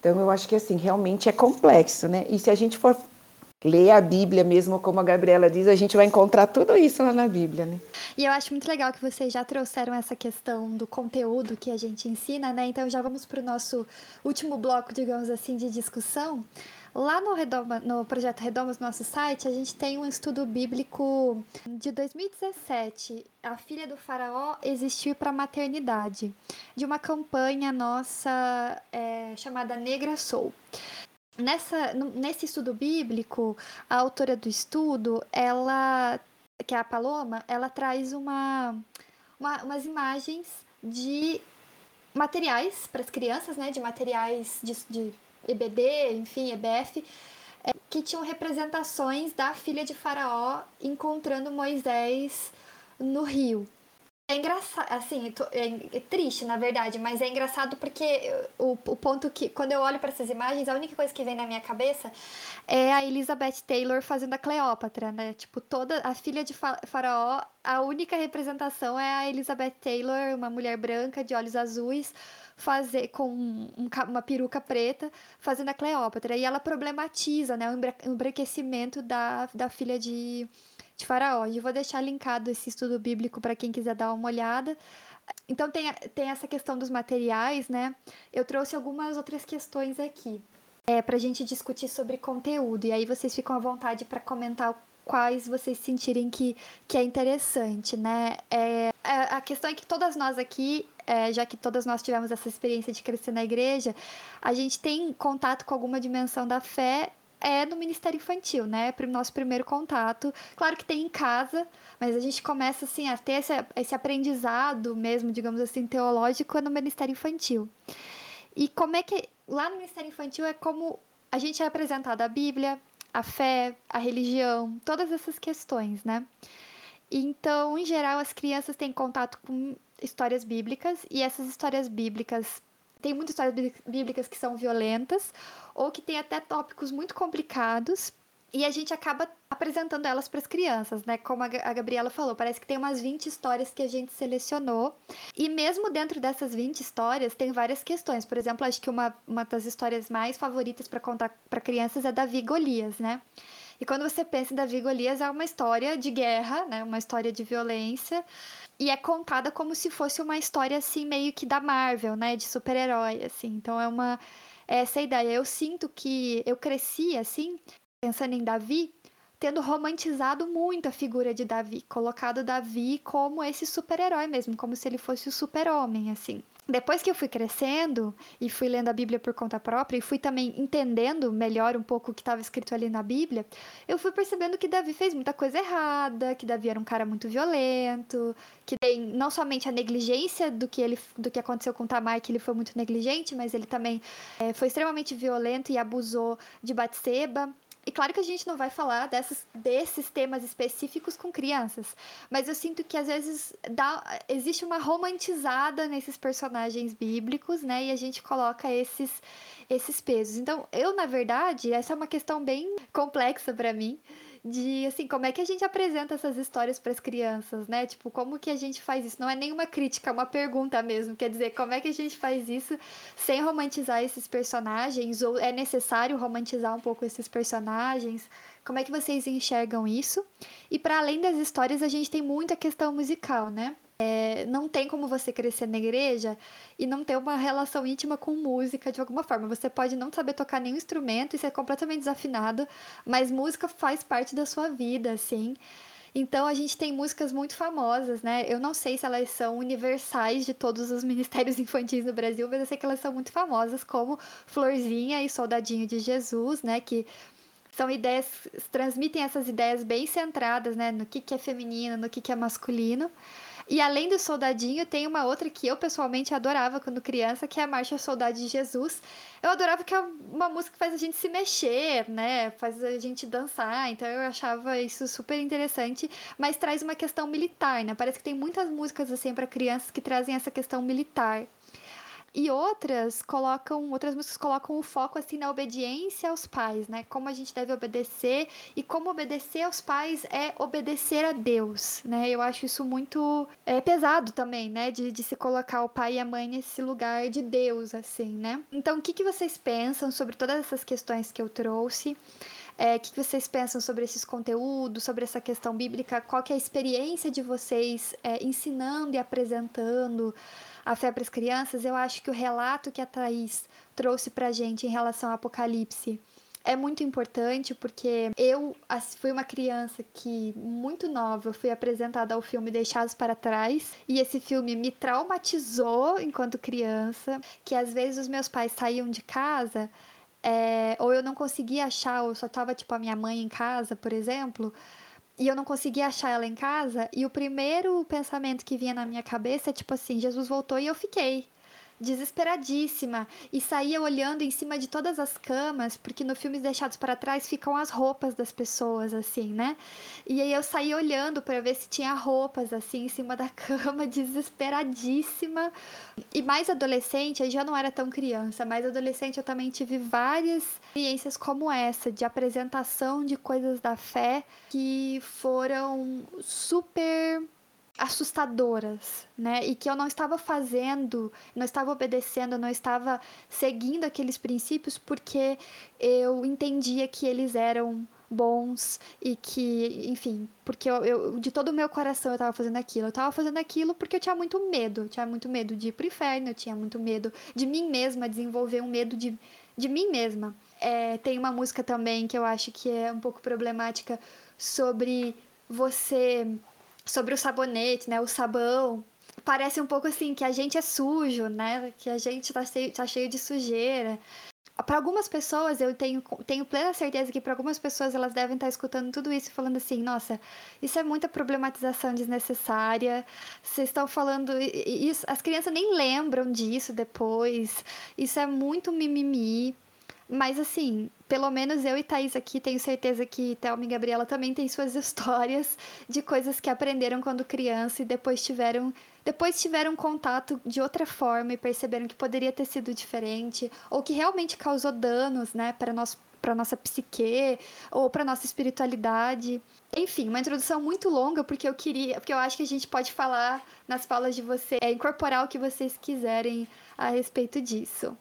Então eu acho que assim realmente é complexo, né? E se a gente for ler a Bíblia mesmo, como a Gabriela diz, a gente vai encontrar tudo isso lá na Bíblia, né? E eu acho muito legal que vocês já trouxeram essa questão do conteúdo que a gente ensina, né? Então já vamos para o nosso último bloco, digamos assim, de discussão. Lá no, Redoma, no projeto Redomas, nosso site, a gente tem um estudo bíblico de 2017. A filha do faraó existiu para a maternidade, de uma campanha nossa é, chamada Negra Soul. Nessa, nesse estudo bíblico, a autora do estudo, ela, que é a Paloma, ela traz uma, uma umas imagens de materiais para as crianças, né, de materiais de, de EBD, enfim, EBF, é, que tinham representações da filha de Faraó encontrando Moisés no rio. É engraçado, assim, é, triste na verdade, mas é engraçado porque o, o ponto que, quando eu olho para essas imagens, a única coisa que vem na minha cabeça é a Elizabeth Taylor fazendo a Cleópatra, né? Tipo, toda a filha de Faraó, a única representação é a Elizabeth Taylor, uma mulher branca de olhos azuis, fazer com um, uma peruca preta, fazendo a Cleópatra. E ela problematiza né, o embranquecimento da, da filha de, de Faraó. E vou deixar linkado esse estudo bíblico para quem quiser dar uma olhada. Então tem, tem essa questão dos materiais, né? Eu trouxe algumas outras questões aqui. É, para a gente discutir sobre conteúdo. E aí vocês ficam à vontade para comentar quais vocês sentirem que, que é interessante, né? É, a questão é que todas nós aqui é, já que todas nós tivemos essa experiência de crescer na igreja, a gente tem contato com alguma dimensão da fé é no Ministério Infantil, né? Para o nosso primeiro contato. Claro que tem em casa, mas a gente começa assim a ter esse, esse aprendizado mesmo, digamos assim, teológico no Ministério Infantil. E como é que lá no Ministério Infantil é como a gente é apresentado a Bíblia, a fé, a religião, todas essas questões, né? Então, em geral, as crianças têm contato com histórias bíblicas e essas histórias bíblicas tem muitas histórias bíblicas que são violentas ou que têm até tópicos muito complicados e a gente acaba apresentando elas para as crianças, né? Como a Gabriela falou, parece que tem umas 20 histórias que a gente selecionou. E mesmo dentro dessas 20 histórias, tem várias questões. Por exemplo, acho que uma, uma das histórias mais favoritas para contar para crianças é Davi e Golias, né? E quando você pensa em Davi Golias, é uma história de guerra, né? Uma história de violência. E é contada como se fosse uma história, assim, meio que da Marvel, né? De super-herói, assim. Então é uma... É essa ideia. Eu sinto que eu cresci, assim, pensando em Davi, tendo romantizado muito a figura de Davi, colocado Davi como esse super-herói mesmo, como se ele fosse o super-homem, assim. Depois que eu fui crescendo e fui lendo a Bíblia por conta própria e fui também entendendo melhor um pouco o que estava escrito ali na Bíblia, eu fui percebendo que Davi fez muita coisa errada, que Davi era um cara muito violento, que tem não somente a negligência do que ele do que aconteceu com Tamar, que ele foi muito negligente, mas ele também é, foi extremamente violento e abusou de Batseba. E claro que a gente não vai falar dessas, desses temas específicos com crianças, mas eu sinto que às vezes dá, existe uma romantizada nesses personagens bíblicos, né? E a gente coloca esses, esses pesos. Então, eu, na verdade, essa é uma questão bem complexa para mim de assim, como é que a gente apresenta essas histórias para as crianças, né? Tipo, como que a gente faz isso? Não é nenhuma crítica, é uma pergunta mesmo. Quer dizer, como é que a gente faz isso sem romantizar esses personagens? Ou é necessário romantizar um pouco esses personagens? Como é que vocês enxergam isso? E para além das histórias, a gente tem muita questão musical, né? É, não tem como você crescer na igreja e não ter uma relação íntima com música de alguma forma. Você pode não saber tocar nenhum instrumento e ser completamente desafinado, mas música faz parte da sua vida, assim. Então a gente tem músicas muito famosas, né? Eu não sei se elas são universais de todos os ministérios infantis no Brasil, mas eu sei que elas são muito famosas, como Florzinha e Soldadinho de Jesus, né? Que são ideias, transmitem essas ideias bem centradas, né? No que, que é feminino, no que, que é masculino. E além do Soldadinho, tem uma outra que eu pessoalmente adorava quando criança, que é a Marcha Soldado de Jesus. Eu adorava que é uma música que faz a gente se mexer, né? Faz a gente dançar. Então eu achava isso super interessante, mas traz uma questão militar, né? Parece que tem muitas músicas assim para crianças que trazem essa questão militar. E outras colocam, outras músicas colocam o foco assim na obediência aos pais, né? Como a gente deve obedecer e como obedecer aos pais é obedecer a Deus, né? Eu acho isso muito é, pesado também, né? De, de se colocar o pai e a mãe nesse lugar de Deus, assim, né? Então, o que, que vocês pensam sobre todas essas questões que eu trouxe? É, o que vocês pensam sobre esses conteúdos, sobre essa questão bíblica? Qual que é a experiência de vocês é, ensinando e apresentando a fé para as crianças, eu acho que o relato que a Thaís trouxe para a gente em relação ao Apocalipse é muito importante porque eu fui uma criança que, muito nova, fui apresentada ao filme Deixados para Trás e esse filme me traumatizou enquanto criança, que às vezes os meus pais saíam de casa é, ou eu não conseguia achar, ou só tava tipo a minha mãe em casa, por exemplo, e eu não conseguia achar ela em casa, e o primeiro pensamento que vinha na minha cabeça é tipo assim: Jesus voltou e eu fiquei desesperadíssima e saía olhando em cima de todas as camas, porque no filmes deixados para trás ficam as roupas das pessoas assim, né? E aí eu saía olhando para ver se tinha roupas assim em cima da cama, desesperadíssima. E mais adolescente, aí já não era tão criança, mais adolescente eu também tive várias experiências como essa de apresentação de coisas da fé que foram super assustadoras, né? E que eu não estava fazendo, não estava obedecendo, não estava seguindo aqueles princípios porque eu entendia que eles eram bons e que, enfim, porque eu, eu de todo o meu coração eu estava fazendo aquilo. Eu estava fazendo aquilo porque eu tinha muito medo, eu tinha muito medo de ir pro inferno, eu tinha muito medo de mim mesma, desenvolver um medo de, de mim mesma. É, tem uma música também que eu acho que é um pouco problemática sobre você sobre o sabonete, né? O sabão. Parece um pouco assim que a gente é sujo, né? Que a gente tá cheio, tá cheio de sujeira. Para algumas pessoas, eu tenho, tenho plena certeza que para algumas pessoas elas devem estar tá escutando tudo isso falando assim: nossa, isso é muita problematização desnecessária. Vocês estão falando. Isso, as crianças nem lembram disso depois. Isso é muito mimimi. Mas assim, pelo menos eu e Thaís aqui tenho certeza que Thelma e Gabriela também têm suas histórias de coisas que aprenderam quando criança e depois tiveram depois tiveram contato de outra forma e perceberam que poderia ter sido diferente ou que realmente causou danos, né, para nós para nossa psique ou para nossa espiritualidade. Enfim, uma introdução muito longa porque eu queria, porque eu acho que a gente pode falar nas falas de você, é incorporar o que vocês quiserem a respeito disso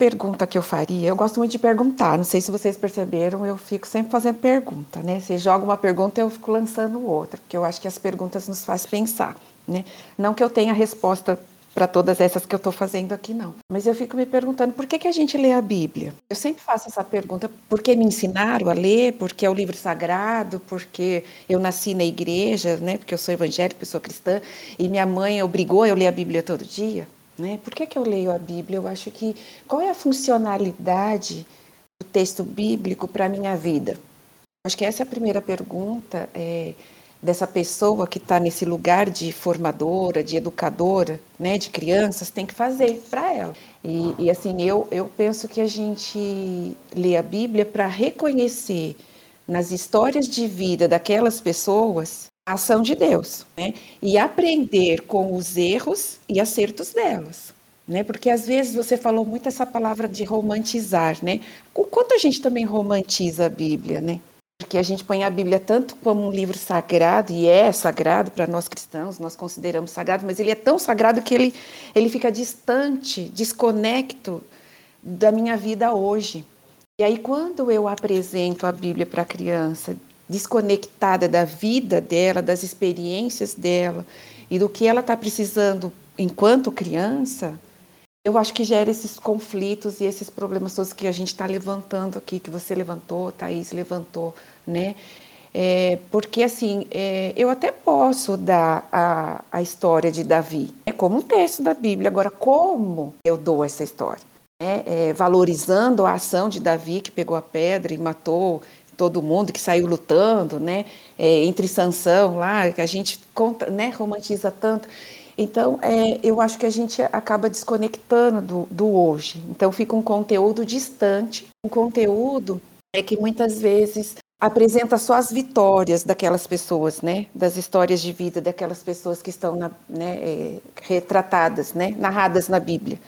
pergunta que eu faria, eu gosto muito de perguntar, não sei se vocês perceberam, eu fico sempre fazendo pergunta, né? Você joga uma pergunta, eu fico lançando outra, porque eu acho que as perguntas nos fazem pensar, né? Não que eu tenha resposta para todas essas que eu estou fazendo aqui, não. Mas eu fico me perguntando por que, que a gente lê a Bíblia? Eu sempre faço essa pergunta, porque me ensinaram a ler, porque é o livro sagrado, porque eu nasci na igreja, né? Porque eu sou evangélica, eu sou cristã, e minha mãe obrigou eu a ler a Bíblia todo dia. Né? Por que, que eu leio a Bíblia? Eu acho que qual é a funcionalidade do texto bíblico para a minha vida? Acho que essa é a primeira pergunta é, dessa pessoa que está nesse lugar de formadora, de educadora, né, de crianças, tem que fazer para ela. E, e, assim, eu, eu penso que a gente lê a Bíblia para reconhecer nas histórias de vida daquelas pessoas ação de Deus, né? E aprender com os erros e acertos delas, né? Porque às vezes você falou muito essa palavra de romantizar, né? O quanto a gente também romantiza a Bíblia, né? Porque a gente põe a Bíblia tanto como um livro sagrado, e é sagrado para nós cristãos, nós consideramos sagrado, mas ele é tão sagrado que ele, ele fica distante, desconecto da minha vida hoje. E aí, quando eu apresento a Bíblia para a criança, desconectada da vida dela, das experiências dela e do que ela está precisando enquanto criança, eu acho que gera esses conflitos e esses problemas todos que a gente está levantando aqui, que você levantou, Thaís levantou, né? É, porque assim, é, eu até posso dar a, a história de Davi, é como um texto da Bíblia. Agora, como eu dou essa história? É, é, valorizando a ação de Davi, que pegou a pedra e matou todo mundo que saiu lutando, né? É, entre Sansão lá, que a gente conta, né? Romantiza tanto. Então, é, eu acho que a gente acaba desconectando do, do hoje. Então, fica um conteúdo distante, um conteúdo é que muitas vezes apresenta só as vitórias daquelas pessoas, né? Das histórias de vida daquelas pessoas que estão na, né, é, retratadas, né? Narradas na Bíblia.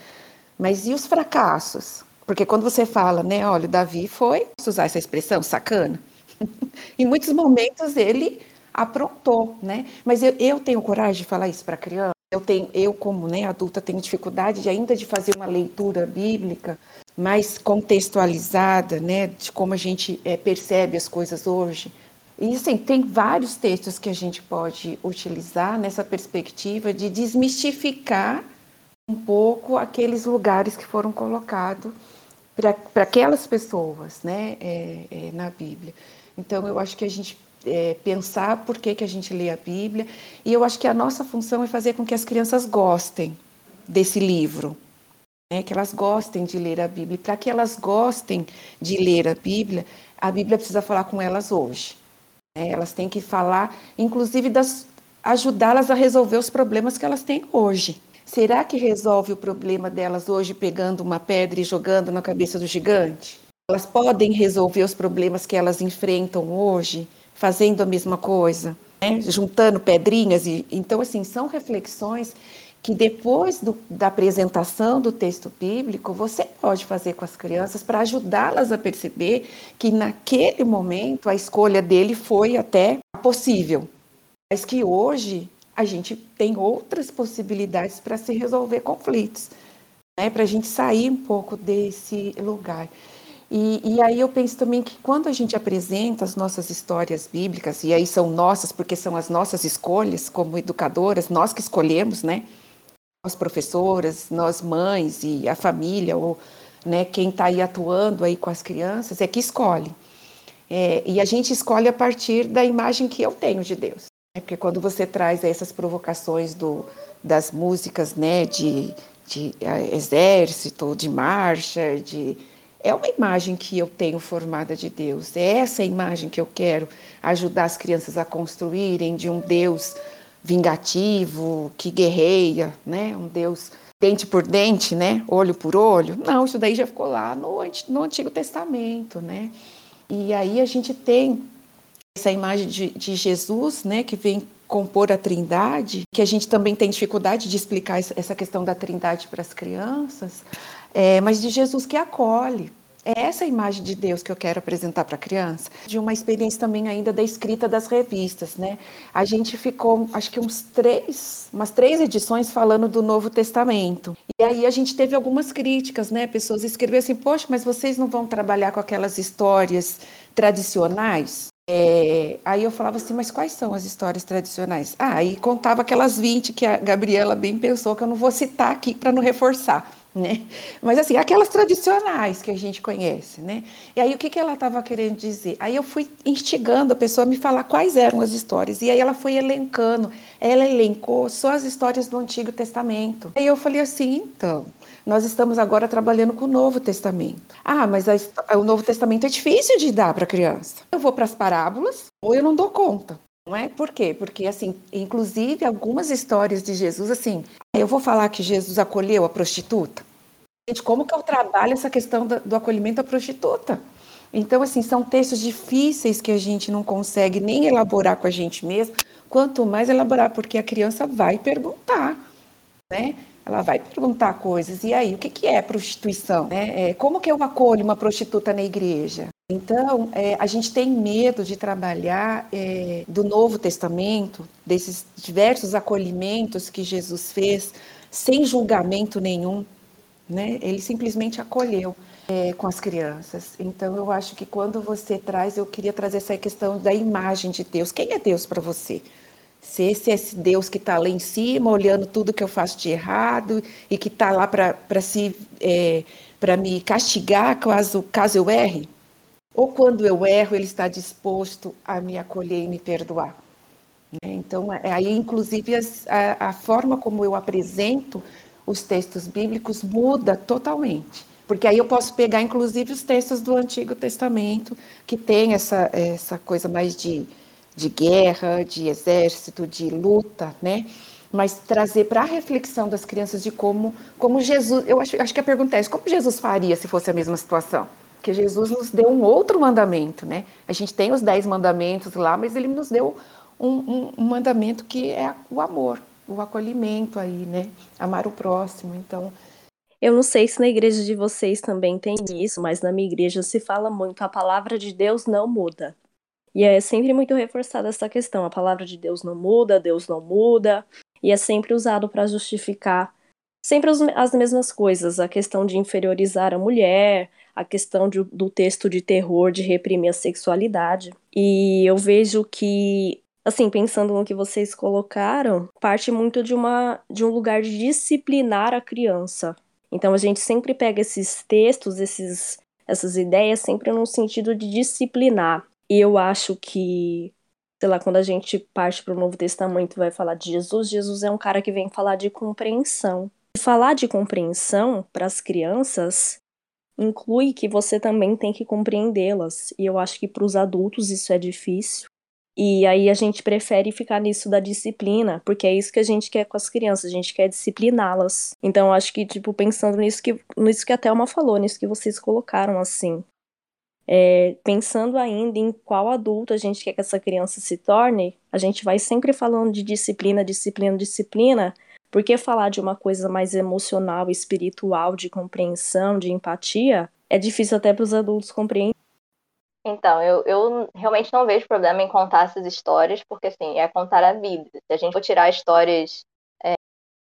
Mas e os fracassos? Porque quando você fala, né, olha, Davi foi, posso usar essa expressão, sacana, em muitos momentos ele aprontou, né? Mas eu, eu tenho coragem de falar isso para criança. Eu tenho, eu como né, adulta tenho dificuldade de, ainda de fazer uma leitura bíblica mais contextualizada, né, de como a gente é, percebe as coisas hoje. E assim, tem vários textos que a gente pode utilizar nessa perspectiva de desmistificar um pouco aqueles lugares que foram colocados para aquelas pessoas né, é, é, na Bíblia. Então, eu acho que a gente é, pensar por que, que a gente lê a Bíblia, e eu acho que a nossa função é fazer com que as crianças gostem desse livro, né, que elas gostem de ler a Bíblia. Para que elas gostem de ler a Bíblia, a Bíblia precisa falar com elas hoje. Né? Elas têm que falar, inclusive, ajudá-las a resolver os problemas que elas têm hoje. Será que resolve o problema delas hoje pegando uma pedra e jogando na cabeça do gigante? Elas podem resolver os problemas que elas enfrentam hoje fazendo a mesma coisa, né? juntando pedrinhas e então assim são reflexões que depois do, da apresentação do texto bíblico você pode fazer com as crianças para ajudá-las a perceber que naquele momento a escolha dele foi até possível, mas que hoje a gente tem outras possibilidades para se resolver conflitos, né? para a gente sair um pouco desse lugar. E, e, aí eu penso também que quando a gente apresenta as nossas histórias bíblicas, e aí são nossas, porque são as nossas escolhas como educadoras, nós que escolhemos, né? Nós professoras, nós mães e a família, ou né, quem está aí atuando aí com as crianças, é que escolhe. É, e a gente escolhe a partir da imagem que eu tenho de Deus. É porque quando você traz essas provocações do, das músicas né, de, de uh, exército, de marcha, de, é uma imagem que eu tenho formada de Deus. É essa imagem que eu quero ajudar as crianças a construírem de um Deus vingativo, que guerreia, né? um Deus dente por dente, né? Olho por olho. Não, isso daí já ficou lá no, no Antigo Testamento, né? E aí a gente tem essa imagem de, de Jesus, né, que vem compor a trindade, que a gente também tem dificuldade de explicar essa questão da trindade para as crianças, é, mas de Jesus que acolhe, é essa imagem de Deus que eu quero apresentar para a criança. De uma experiência também ainda da escrita das revistas, né? A gente ficou, acho que uns três, umas três edições falando do Novo Testamento. E aí a gente teve algumas críticas, né? Pessoas escreveram assim, poxa, mas vocês não vão trabalhar com aquelas histórias tradicionais? É, aí eu falava assim, mas quais são as histórias tradicionais? Ah, aí contava aquelas 20 que a Gabriela bem pensou, que eu não vou citar aqui para não reforçar né? Mas assim, aquelas tradicionais que a gente conhece, né? E aí o que, que ela estava querendo dizer? Aí eu fui instigando a pessoa a me falar quais eram as histórias. E aí ela foi elencando, ela elencou só as histórias do Antigo Testamento. Aí eu falei assim, então, nós estamos agora trabalhando com o Novo Testamento. Ah, mas a, o Novo Testamento é difícil de dar para a criança. Eu vou para as parábolas ou eu não dou conta. Não é? Por quê? Porque, assim, inclusive algumas histórias de Jesus, assim, eu vou falar que Jesus acolheu a prostituta. Gente, como que eu trabalho essa questão do, do acolhimento à prostituta? Então, assim, são textos difíceis que a gente não consegue nem elaborar com a gente mesmo, quanto mais elaborar, porque a criança vai perguntar, né? Ela vai perguntar coisas. E aí, o que, que é prostituição? É, é, como que eu acolho uma prostituta na igreja? Então, é, a gente tem medo de trabalhar é, do Novo Testamento, desses diversos acolhimentos que Jesus fez, sem julgamento nenhum, né? Ele simplesmente acolheu é, com as crianças. Então, eu acho que quando você traz, eu queria trazer essa questão da imagem de Deus. Quem é Deus para você? Se esse é esse Deus que está lá em cima, olhando tudo que eu faço de errado e que está lá para se é, para me castigar caso, caso eu erre? Ou quando eu erro, ele está disposto a me acolher e me perdoar? Né? Então, é, aí, inclusive, a, a forma como eu apresento os textos bíblicos muda totalmente. Porque aí eu posso pegar, inclusive, os textos do Antigo Testamento, que tem essa, essa coisa mais de, de guerra, de exército, de luta, né? Mas trazer para a reflexão das crianças de como, como Jesus. Eu acho, acho que a pergunta é: como Jesus faria se fosse a mesma situação? Porque Jesus nos deu um outro mandamento, né? A gente tem os dez mandamentos lá, mas ele nos deu um, um, um mandamento que é o amor o acolhimento aí, né? Amar o próximo. Então. Eu não sei se na igreja de vocês também tem isso, mas na minha igreja se fala muito: a palavra de Deus não muda. E é sempre muito reforçada essa questão: a palavra de Deus não muda, Deus não muda, e é sempre usado para justificar sempre as mesmas coisas, a questão de inferiorizar a mulher, a questão de, do texto de terror de reprimir a sexualidade. E eu vejo que assim, pensando no que vocês colocaram, parte muito de uma de um lugar de disciplinar a criança. Então a gente sempre pega esses textos, esses essas ideias sempre no sentido de disciplinar. E eu acho que sei lá, quando a gente parte para o Novo Testamento vai falar de Jesus, Jesus é um cara que vem falar de compreensão. E falar de compreensão para as crianças inclui que você também tem que compreendê-las. E eu acho que para os adultos isso é difícil. E aí a gente prefere ficar nisso da disciplina, porque é isso que a gente quer com as crianças, a gente quer discipliná-las. Então acho que, tipo, pensando nisso que, nisso que a Thelma falou, nisso que vocês colocaram, assim, é, pensando ainda em qual adulto a gente quer que essa criança se torne, a gente vai sempre falando de disciplina, disciplina, disciplina, porque falar de uma coisa mais emocional, espiritual, de compreensão, de empatia, é difícil até para os adultos compreenderem. Então, eu, eu realmente não vejo problema em contar essas histórias, porque, assim, é contar a Bíblia. Se a gente for tirar histórias é,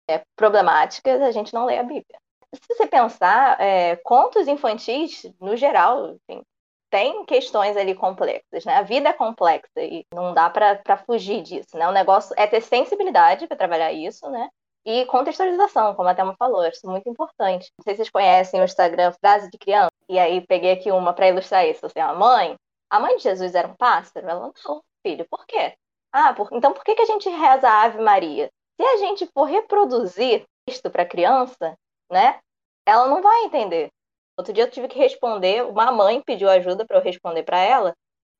é, problemáticas, a gente não lê a Bíblia. Se você pensar, é, contos infantis, no geral, enfim, tem questões ali complexas, né? A vida é complexa e não dá para fugir disso, né? O negócio é ter sensibilidade para trabalhar isso, né? E contextualização, como a Thelma falou, isso é muito importante. Não sei se vocês conhecem o Instagram Frase de Criança. E aí peguei aqui uma para ilustrar isso. Assim, a mãe, a mãe de Jesus era um pássaro? Ela não, filho, por quê? Ah, por... então por que, que a gente reza a Ave Maria? Se a gente for reproduzir isto para criança, né, ela não vai entender. Outro dia eu tive que responder, uma mãe pediu ajuda para eu responder para ela,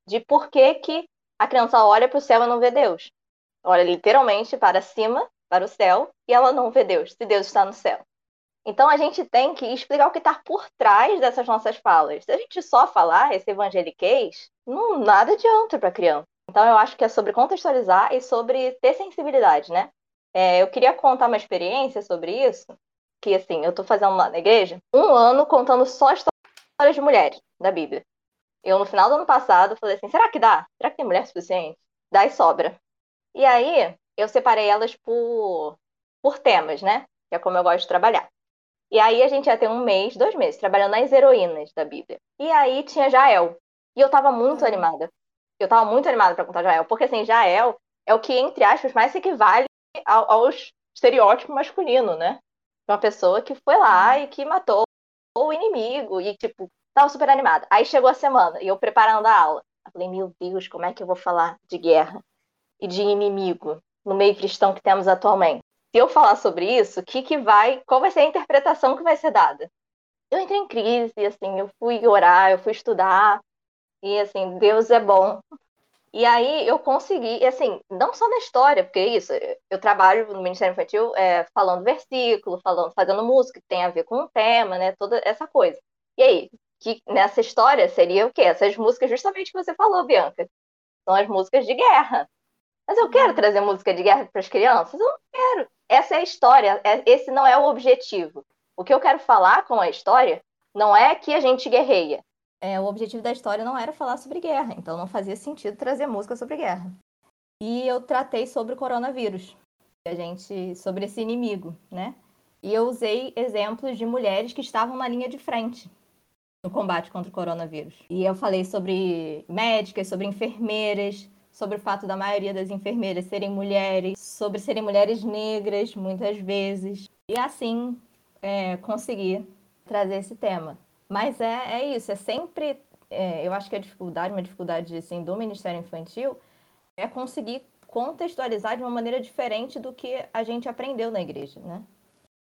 de por que, que a criança olha para o céu e não vê Deus. Olha literalmente para cima, para o céu, e ela não vê Deus, se Deus está no céu. Então a gente tem que explicar o que está por trás dessas nossas falas. Se a gente só falar esse evangeliquez, não nada adianta para criança. Então eu acho que é sobre contextualizar e sobre ter sensibilidade, né? É, eu queria contar uma experiência sobre isso, que assim, eu estou fazendo lá na igreja, um ano contando só histórias de mulheres da Bíblia. Eu, no final do ano passado, falei assim, será que dá? Será que tem mulher suficiente? Dá e sobra. E aí, eu separei elas por, por temas, né? Que é como eu gosto de trabalhar. E aí a gente ia ter um mês, dois meses, trabalhando nas heroínas da Bíblia. E aí tinha Jael. E eu tava muito uhum. animada. Eu tava muito animada para contar Jael, porque assim, Jael é o que, entre aspas, mais se equivale ao, ao estereótipo masculino, né? Uma pessoa que foi lá uhum. e que matou o inimigo e, tipo, tava super animada. Aí chegou a semana e eu preparando a aula. Eu falei, meu Deus, como é que eu vou falar de guerra e de inimigo no meio cristão que temos atualmente? se eu falar sobre isso, que que vai, qual vai ser a interpretação que vai ser dada? Eu entrei em crise, assim, eu fui orar, eu fui estudar, e assim, Deus é bom. E aí eu consegui, e assim, não só na história, porque é isso, eu trabalho no Ministério Infantil é, falando versículo, falando, fazendo música que tem a ver com o tema, né, toda essa coisa. E aí, que nessa história seria o quê? Essas músicas justamente que você falou, Bianca. São as músicas de guerra. Mas eu quero trazer música de guerra para as crianças? Eu não quero. Essa é a história, é, esse não é o objetivo. O que eu quero falar com a história não é que a gente guerreia. É, o objetivo da história não era falar sobre guerra, então não fazia sentido trazer música sobre guerra. E eu tratei sobre o coronavírus, a gente sobre esse inimigo, né? E eu usei exemplos de mulheres que estavam na linha de frente no combate contra o coronavírus. E eu falei sobre médicas, sobre enfermeiras, sobre o fato da maioria das enfermeiras serem mulheres, sobre serem mulheres negras, muitas vezes, e assim é, conseguir trazer esse tema. Mas é, é isso, é sempre. É, eu acho que a dificuldade, uma dificuldade assim, do Ministério Infantil, é conseguir contextualizar de uma maneira diferente do que a gente aprendeu na igreja, né?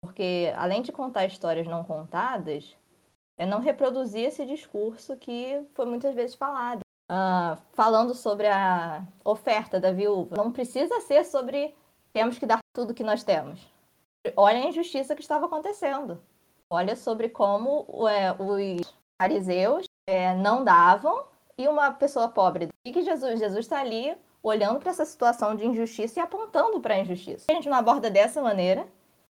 Porque além de contar histórias não contadas, é não reproduzir esse discurso que foi muitas vezes falado uh, falando sobre a oferta da viúva. Não precisa ser sobre temos que dar tudo que nós temos. Olha a injustiça que estava acontecendo. Olha sobre como é, os fariseus é, não davam e uma pessoa pobre. E que Jesus? Jesus está ali olhando para essa situação de injustiça e apontando para a injustiça. A gente não aborda dessa maneira,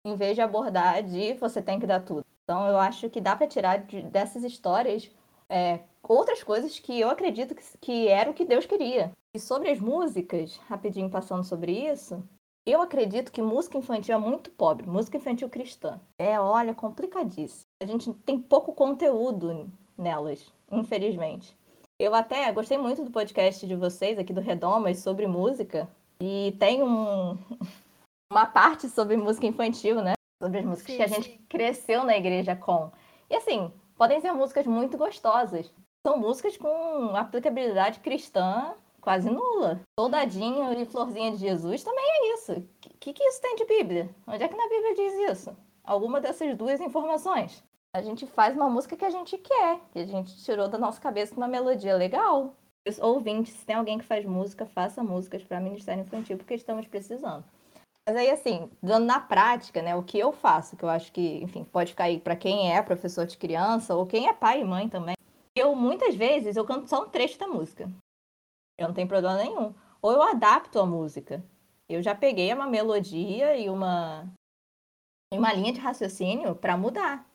em vez de abordar de você tem que dar tudo. Então eu acho que dá para tirar de, dessas histórias é, outras coisas que eu acredito que, que era o que Deus queria. E sobre as músicas, rapidinho passando sobre isso, eu acredito que música infantil é muito pobre, música infantil cristã. É, olha, complicadíssimo. A gente tem pouco conteúdo nelas, infelizmente. Eu até gostei muito do podcast de vocês aqui do Redomas sobre música. E tem um, uma parte sobre música infantil, né? Sobre as músicas sim, que a gente cresceu na igreja com. E assim, podem ser músicas muito gostosas. São músicas com aplicabilidade cristã quase nula. Soldadinho e Florzinha de Jesus também é isso. O que, que isso tem de Bíblia? Onde é que na Bíblia diz isso? Alguma dessas duas informações. A gente faz uma música que a gente quer, que a gente tirou da nossa cabeça uma melodia legal. Os ouvintes, se tem alguém que faz música, faça músicas para Ministério Infantil, porque estamos precisando. Mas aí, assim, dando na prática, né, o que eu faço, que eu acho que, enfim, pode ficar aí para quem é professor de criança ou quem é pai e mãe também. Eu, muitas vezes, eu canto só um trecho da música. Eu não tenho problema nenhum. Ou eu adapto a música. Eu já peguei uma melodia e uma, uma linha de raciocínio para mudar.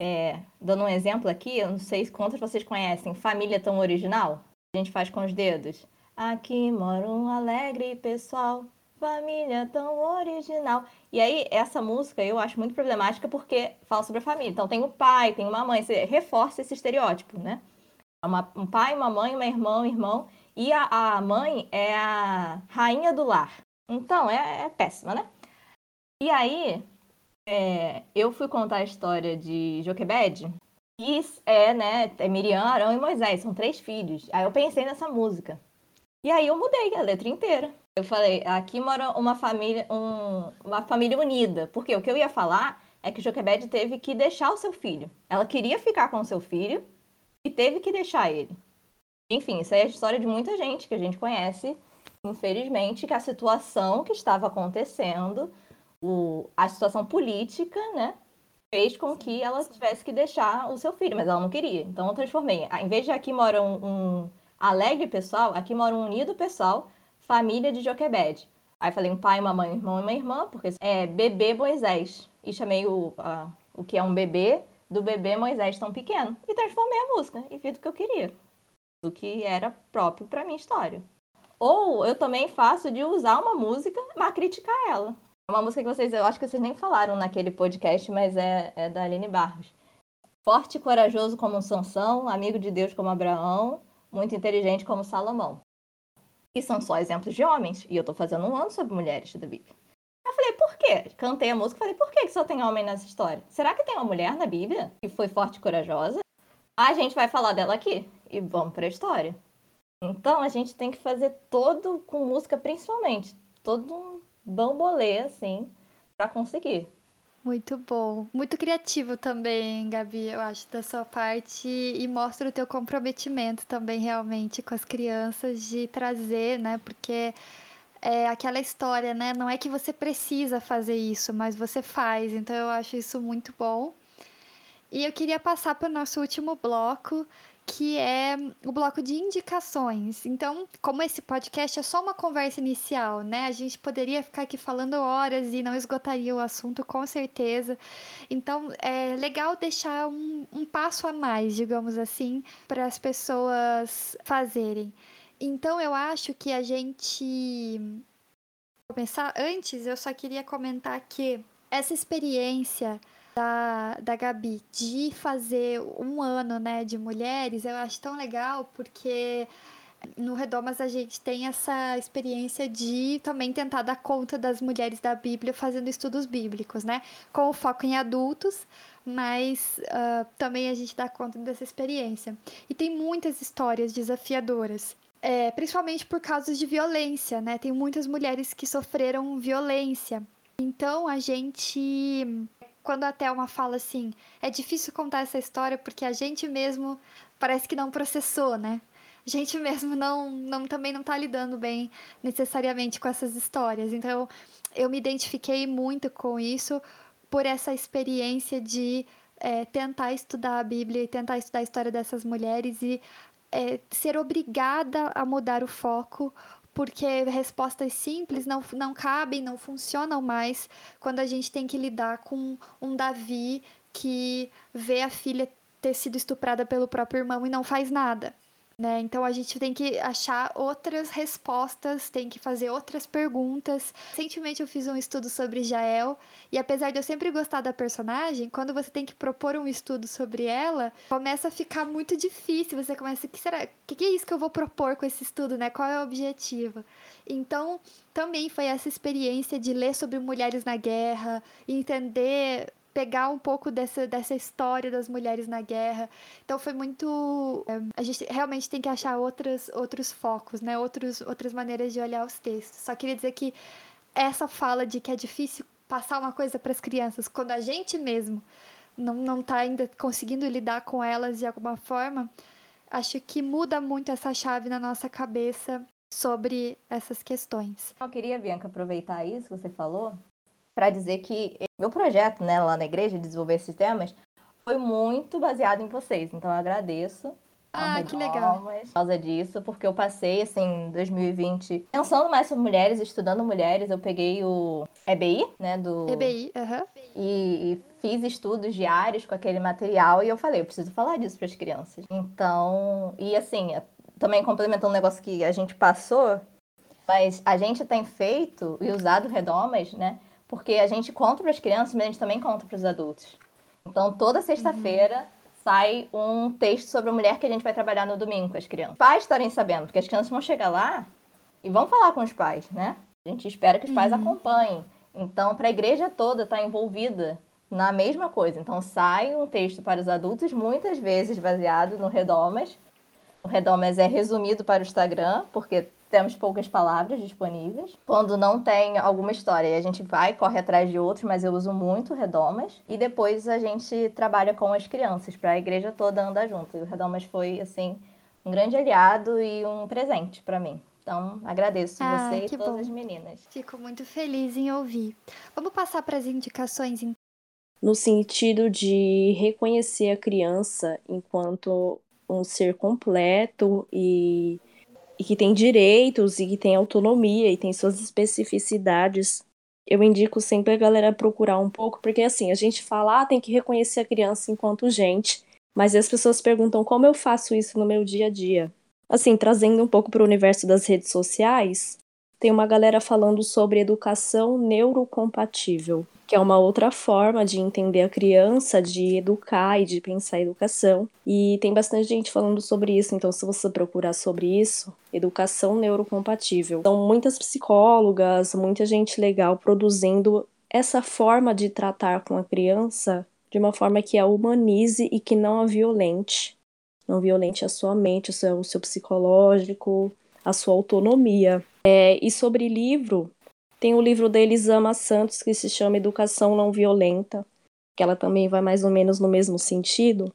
É, dando um exemplo aqui, eu não sei quantos vocês conhecem Família Tão Original. A gente faz com os dedos. Aqui mora um alegre pessoal família tão original. E aí, essa música eu acho muito problemática porque fala sobre a família. Então, tem o pai, tem uma mãe, você reforça esse estereótipo, né? É uma, um pai, uma mãe, uma irmã, um irmão. E a, a mãe é a rainha do lar. Então, é, é péssima, né? E aí, é, eu fui contar a história de Joquebed. E é, né, é Miriam, Arão e Moisés, são três filhos. Aí eu pensei nessa música. E aí eu mudei a letra inteira. Eu falei, aqui mora uma família, um, uma família unida. Porque o que eu ia falar é que Joquebed teve que deixar o seu filho. Ela queria ficar com o seu filho e teve que deixar ele. Enfim, isso aí é a história de muita gente que a gente conhece, infelizmente, que a situação que estava acontecendo, o, a situação política, né, fez com que ela tivesse que deixar o seu filho, mas ela não queria. Então eu transformei. Em vez de aqui mora um, um alegre pessoal, aqui mora um unido pessoal, família de Joquebed. Aí falei um pai, uma mãe, um irmão e uma irmã, porque é bebê Moisés. E chamei o, a, o que é um bebê do bebê Moisés tão pequeno. E transformei a música e fiz o que eu queria. Do que era próprio para minha história. Ou eu também faço de usar uma música, mas criticar ela. É uma música que vocês, eu acho que vocês nem falaram naquele podcast, mas é, é da Aline Barros. Forte e corajoso como Sansão, amigo de Deus como Abraão, muito inteligente como Salomão. E são só exemplos de homens. E eu tô fazendo um ano sobre mulheres da Bíblia. Eu falei, por quê? Cantei a música falei, por que só tem homem nessa história? Será que tem uma mulher na Bíblia que foi forte e corajosa? A gente vai falar dela aqui. E vamos pra história. Então a gente tem que fazer todo com música, principalmente. Todo um bambolê, assim, para conseguir. Muito bom. Muito criativo também, Gabi, eu acho, da sua parte. E mostra o teu comprometimento também, realmente, com as crianças, de trazer, né? Porque é aquela história, né? Não é que você precisa fazer isso, mas você faz. Então, eu acho isso muito bom. E eu queria passar para o nosso último bloco, que é o bloco de indicações. Então, como esse podcast é só uma conversa inicial, né? A gente poderia ficar aqui falando horas e não esgotaria o assunto, com certeza. Então, é legal deixar um, um passo a mais, digamos assim, para as pessoas fazerem. Então, eu acho que a gente. Começar antes, eu só queria comentar que essa experiência da, da Gabi de fazer um ano né, de mulheres, eu acho tão legal porque no Redomas a gente tem essa experiência de também tentar dar conta das mulheres da Bíblia fazendo estudos bíblicos, né? Com o foco em adultos, mas uh, também a gente dá conta dessa experiência. E tem muitas histórias desafiadoras. É, principalmente por causas de violência, né? Tem muitas mulheres que sofreram violência. Então a gente quando a Thelma fala assim, é difícil contar essa história porque a gente mesmo parece que não processou, né? A gente mesmo não, não também não tá lidando bem necessariamente com essas histórias. Então, eu me identifiquei muito com isso por essa experiência de é, tentar estudar a Bíblia e tentar estudar a história dessas mulheres e é, ser obrigada a mudar o foco porque respostas simples não, não cabem, não funcionam mais quando a gente tem que lidar com um Davi que vê a filha ter sido estuprada pelo próprio irmão e não faz nada. Né? Então a gente tem que achar outras respostas, tem que fazer outras perguntas. Recentemente eu fiz um estudo sobre Jael e apesar de eu sempre gostar da personagem, quando você tem que propor um estudo sobre ela, começa a ficar muito difícil. Você começa, que será? Que que é isso que eu vou propor com esse estudo, né? Qual é o objetivo? Então, também foi essa experiência de ler sobre mulheres na guerra, entender pegar um pouco dessa, dessa história das mulheres na guerra. Então foi muito. É, a gente realmente tem que achar outros, outros focos, né? Outros, outras maneiras de olhar os textos. Só queria dizer que essa fala de que é difícil passar uma coisa para as crianças quando a gente mesmo não, não tá ainda conseguindo lidar com elas de alguma forma, acho que muda muito essa chave na nossa cabeça sobre essas questões. Eu queria, Bianca, aproveitar isso que você falou para dizer que meu projeto, né, lá na igreja, de desenvolver esses temas, foi muito baseado em vocês. Então eu agradeço. Ah, que legal. Por causa disso, porque eu passei, assim, 2020 pensando mais sobre mulheres, estudando mulheres. Eu peguei o EBI, né, do... EBI, aham. Uhum. E, e, fiz estudos diários com aquele material e eu falei, eu preciso falar disso para as crianças. Então, e assim, também complementando um negócio que a gente passou, mas a gente tem feito e usado redomas, né, porque a gente conta para as crianças, mas a gente também conta para os adultos. Então, toda sexta-feira uhum. sai um texto sobre a mulher que a gente vai trabalhar no domingo com as crianças. Pais estarem sabendo, porque as crianças vão chegar lá e vão falar com os pais, né? A gente espera que os pais uhum. acompanhem. Então, para a igreja toda estar tá envolvida na mesma coisa. Então, sai um texto para os adultos, muitas vezes baseado no Redomas. O Redomas é resumido para o Instagram, porque temos poucas palavras disponíveis. Quando não tem alguma história, a gente vai, corre atrás de outros, mas eu uso muito Redomas. E depois a gente trabalha com as crianças, para a igreja toda andar junto. E o Redomas foi, assim, um grande aliado e um presente para mim. Então, agradeço ah, você e todas bom. as meninas. Fico muito feliz em ouvir. Vamos passar para as indicações, no sentido de reconhecer a criança enquanto um ser completo e, e que tem direitos e que tem autonomia e tem suas especificidades. Eu indico sempre a galera procurar um pouco, porque assim, a gente fala, ah, tem que reconhecer a criança enquanto gente, mas as pessoas perguntam como eu faço isso no meu dia a dia. Assim, trazendo um pouco para o universo das redes sociais, tem uma galera falando sobre educação neurocompatível, que é uma outra forma de entender a criança, de educar e de pensar a educação. E tem bastante gente falando sobre isso, então se você procurar sobre isso, educação neurocompatível. São muitas psicólogas, muita gente legal produzindo essa forma de tratar com a criança de uma forma que a humanize e que não a violente. Não violente a sua mente, o seu, o seu psicológico, a sua autonomia. É, e sobre livro, tem o livro da Elisama Santos que se chama Educação Não Violenta, que ela também vai mais ou menos no mesmo sentido.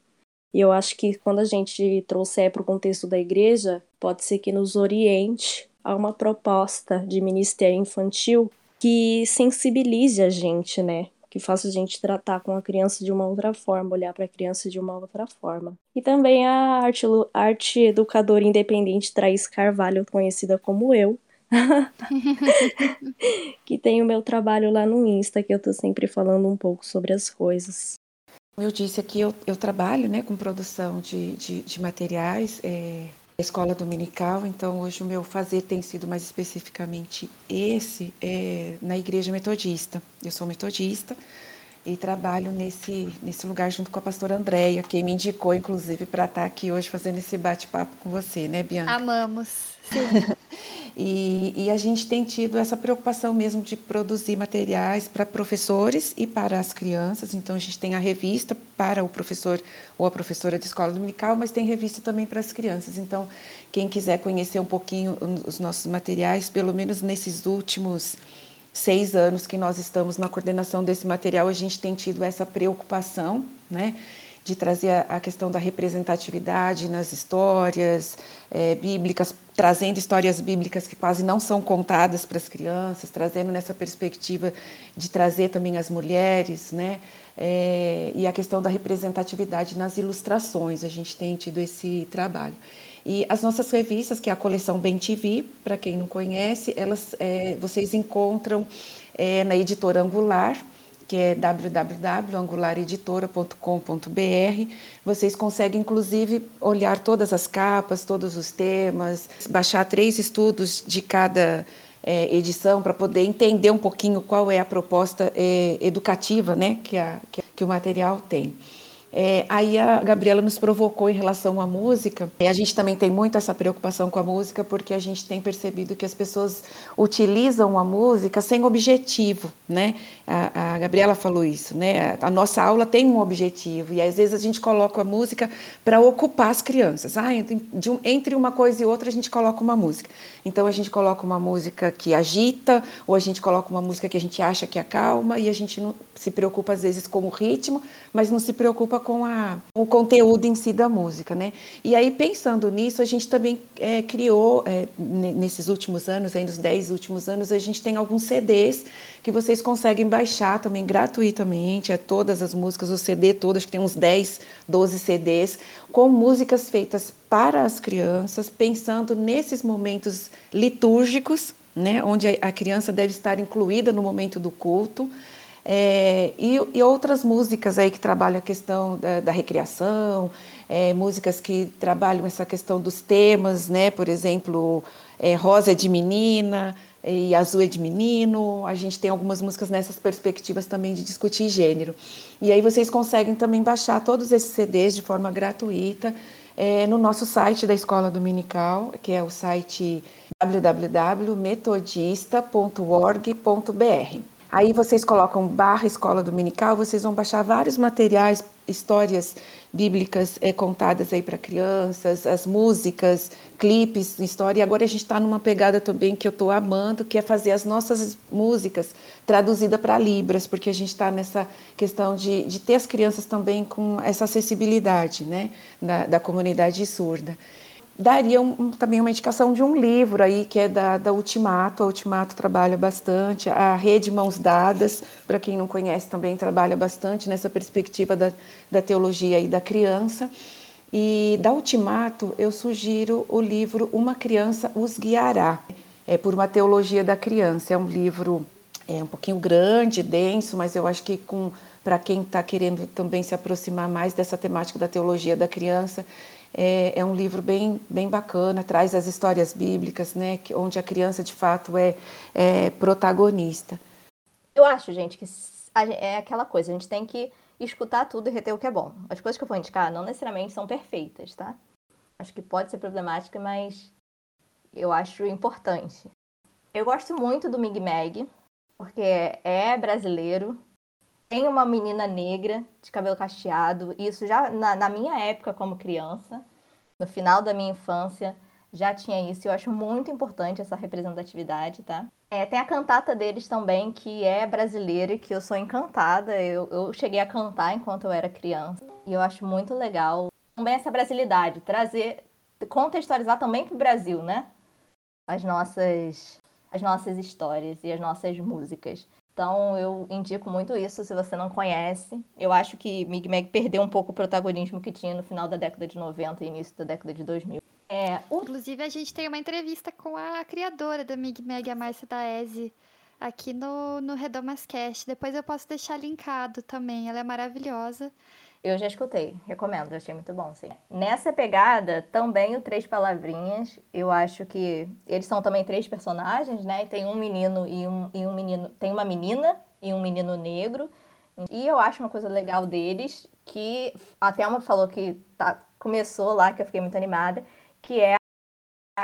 E eu acho que quando a gente trouxer para o contexto da igreja, pode ser que nos oriente a uma proposta de ministério infantil que sensibilize a gente, né? Que faça a gente tratar com a criança de uma outra forma, olhar para a criança de uma outra forma. E também a arte, arte educadora independente Thaís Carvalho, conhecida como eu, que tem o meu trabalho lá no Insta, que eu tô sempre falando um pouco sobre as coisas. Eu disse aqui, eu, eu trabalho né, com produção de, de, de materiais, é, escola dominical, então hoje o meu fazer tem sido mais especificamente esse, é, na igreja metodista. Eu sou metodista e trabalho nesse, nesse lugar junto com a pastora Andréia, quem me indicou, inclusive, para estar aqui hoje fazendo esse bate-papo com você, né, Bianca? Amamos. Sim. E, e, a gente tem tido essa preocupação mesmo de produzir materiais para professores e para as crianças. Então, a gente tem a revista para o professor ou a professora de escola dominical, mas tem revista também para as crianças. Então, quem quiser conhecer um pouquinho os nossos materiais, pelo menos nesses últimos seis anos que nós estamos na coordenação desse material, a gente tem tido essa preocupação, né? de trazer a questão da representatividade nas histórias é, bíblicas, trazendo histórias bíblicas que quase não são contadas para as crianças, trazendo nessa perspectiva de trazer também as mulheres, né? É, e a questão da representatividade nas ilustrações, a gente tem tido esse trabalho. E as nossas revistas, que é a coleção Bem TV, para quem não conhece, elas é, vocês encontram é, na editora Angular, que é www.angulareditora.com.br. Vocês conseguem, inclusive, olhar todas as capas, todos os temas, baixar três estudos de cada é, edição para poder entender um pouquinho qual é a proposta é, educativa né, que, a, que o material tem. É, aí a Gabriela nos provocou em relação à música. E a gente também tem muito essa preocupação com a música, porque a gente tem percebido que as pessoas utilizam a música sem objetivo, né? A, a Gabriela falou isso, né? A, nossa aula tem um objetivo e às vezes a gente coloca a música para ocupar as crianças. Ah, entre, um, entre uma coisa e outra a gente coloca uma música. Então a gente coloca uma música que agita, ou a gente coloca uma música que a gente acha que acalma e a gente não se preocupa às vezes com o ritmo, mas não se preocupa com a, o conteúdo em si da música, né? E aí, pensando nisso, a gente também é, criou, é, nesses últimos anos, aí nos 10 últimos anos, a gente tem alguns CDs que vocês conseguem baixar também gratuitamente, é todas as músicas, o CD todo, acho que tem uns 10, 12 CDs, com músicas feitas para as crianças, pensando nesses momentos litúrgicos, né, onde a criança deve estar incluída no momento do culto, é, e, e, outras músicas aí que trabalham a questão da, da recriação, é, músicas que trabalham essa questão dos temas, né? Por exemplo, é, Rosa é de menina e Azul é de menino. A gente tem algumas músicas nessas perspectivas também de discutir gênero. E aí vocês conseguem também baixar todos esses CDs de forma gratuita é, no nosso site da Escola Dominical, que é o site www.metodista.org.br. Aí vocês colocam barra escola dominical, vocês vão baixar vários materiais, histórias bíblicas é, contadas aí para crianças, as músicas, clipes, história. E agora a gente está numa pegada também que eu estou amando, que é fazer as nossas músicas traduzidas para Libras, porque a gente está nessa questão de, de ter as crianças também com essa acessibilidade né, da, da comunidade surda. Daria um, também uma indicação de um livro aí, que é da, da Ultimato. A Ultimato trabalha bastante. A Rede Mãos Dadas, para quem não conhece, também trabalha bastante nessa perspectiva da, da teologia e da criança. E da Ultimato, eu sugiro o livro Uma Criança os Guiará, é por uma teologia da criança. É um livro é um pouquinho grande, denso, mas eu acho que com para quem está querendo também se aproximar mais dessa temática da teologia da criança, é, é, um livro bem, bem bacana, traz as histórias bíblicas, né, que, onde a criança de fato é, é protagonista. Eu acho, gente, que é aquela coisa, a gente tem que escutar tudo e reter o que é bom. As coisas que eu vou indicar não necessariamente são perfeitas, tá? Acho que pode ser problemática, mas eu acho importante. Eu gosto muito do Mig Mag, porque é brasileiro, tem uma menina negra de cabelo cacheado, isso já na, na, minha época como criança, no final da minha infância, já tinha isso, eu acho muito importante essa representatividade, tá? É, tem a cantata deles também, que é brasileira e que eu sou encantada. Eu, eu cheguei a cantar enquanto eu era criança. E eu acho muito legal também essa brasilidade, trazer, contextualizar também para o Brasil, né? As nossas as nossas histórias e as nossas músicas. Então eu indico muito isso se você não conhece. Eu acho que Mig Mag perdeu um pouco o protagonismo que tinha no final da década de 90 e início da década de 2000. É, o... Inclusive a gente tem uma entrevista com a criadora da Mig Mag, a Márcia Daese, aqui no, no Redomascast. Depois eu posso deixar linkado também, ela é maravilhosa. Eu já escutei, recomendo, achei muito bom, sim. Nessa pegada, também o Três Palavrinhas, eu acho que eles são também três personagens, né? Tem um menino e um, e um menino, tem uma menina e um menino negro. E eu acho uma coisa legal deles, que a Thelma falou que tá, começou lá, que eu fiquei muito animada, que é,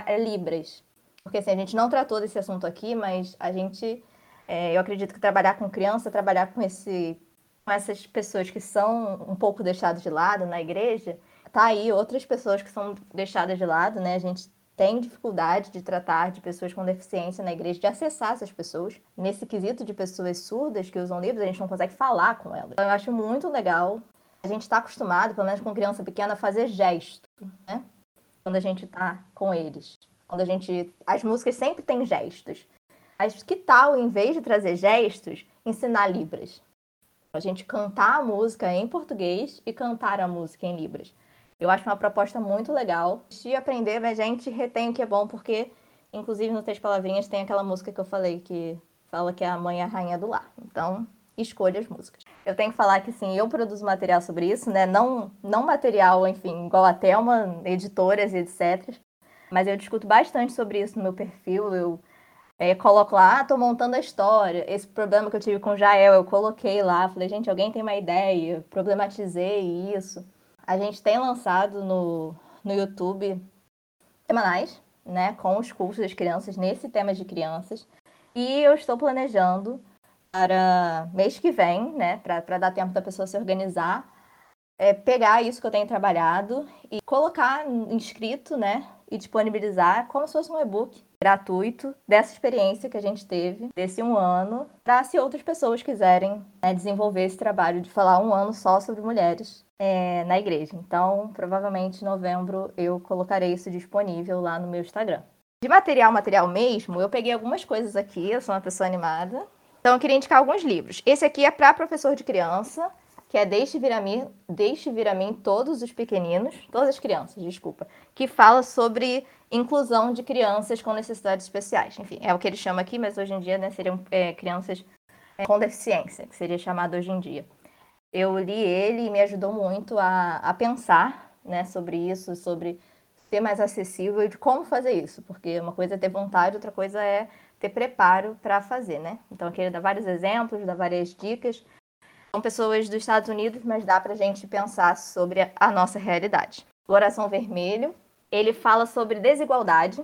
é Libras. Porque assim, a gente não tratou desse assunto aqui, mas a gente, é, eu acredito que trabalhar com criança, trabalhar com esse com essas pessoas que são um pouco deixadas de lado na igreja, tá aí outras pessoas que são deixadas de lado, né? A gente tem dificuldade de tratar de pessoas com deficiência na igreja, de acessar essas pessoas. Nesse quesito de pessoas surdas que usam livros, a gente não consegue falar com elas. Então, eu acho muito legal. A gente está acostumado, pelo menos com criança pequena, a fazer gesto, né? Quando a gente está com eles. Quando a gente. As músicas sempre têm gestos. Mas que tal, em vez de trazer gestos, ensinar Libras? A gente cantar a música em português e cantar a música em Libras. Eu acho uma proposta muito legal. Se aprender, a gente retém o que é bom, porque, inclusive, no Três Palavrinhas tem aquela música que eu falei que fala que a mãe é a rainha do lar. Então, escolha as músicas. Eu tenho que falar que, sim, eu produzo material sobre isso, né? Não, não material, enfim, igual a Thelma, editoras e etc. Mas eu discuto bastante sobre isso no meu perfil. Eu é, coloco lá, ah, tô montando a história. Esse problema que eu tive com o Jael, eu coloquei lá, falei, gente, alguém tem uma ideia? Problematizei isso. A gente tem lançado no, no YouTube semanais, né, com os cursos das crianças nesse tema de crianças. E eu estou planejando para mês que vem, né, para dar tempo da pessoa se organizar, é, pegar isso que eu tenho trabalhado e colocar inscrito, né, e disponibilizar como se fosse um e-book gratuito dessa experiência que a gente teve, desse um ano, para se outras pessoas quiserem né, desenvolver esse trabalho de falar um ano só sobre mulheres é, na igreja. Então, provavelmente em novembro eu colocarei isso disponível lá no meu Instagram. De material, material mesmo, eu peguei algumas coisas aqui, eu sou uma pessoa animada. Então, eu queria indicar alguns livros. Esse aqui é para professor de criança, que é Deixe Vir a Mim, Deixe Vir a Mim Todos os Pequeninos, todas as crianças, desculpa, que fala sobre inclusão de crianças com necessidades especiais. Enfim, é o que ele chama aqui, mas hoje em dia né, seriam é, crianças é, com deficiência, que seria chamado hoje em dia. Eu li ele e me ajudou muito a, a pensar né, sobre isso, sobre ser mais acessível e de como fazer isso, porque uma coisa é ter vontade, outra coisa é ter preparo para fazer, né? Então aqui ele dá vários exemplos, dá várias dicas são pessoas dos Estados Unidos, mas dá para a gente pensar sobre a nossa realidade. O Coração Vermelho, ele fala sobre desigualdade,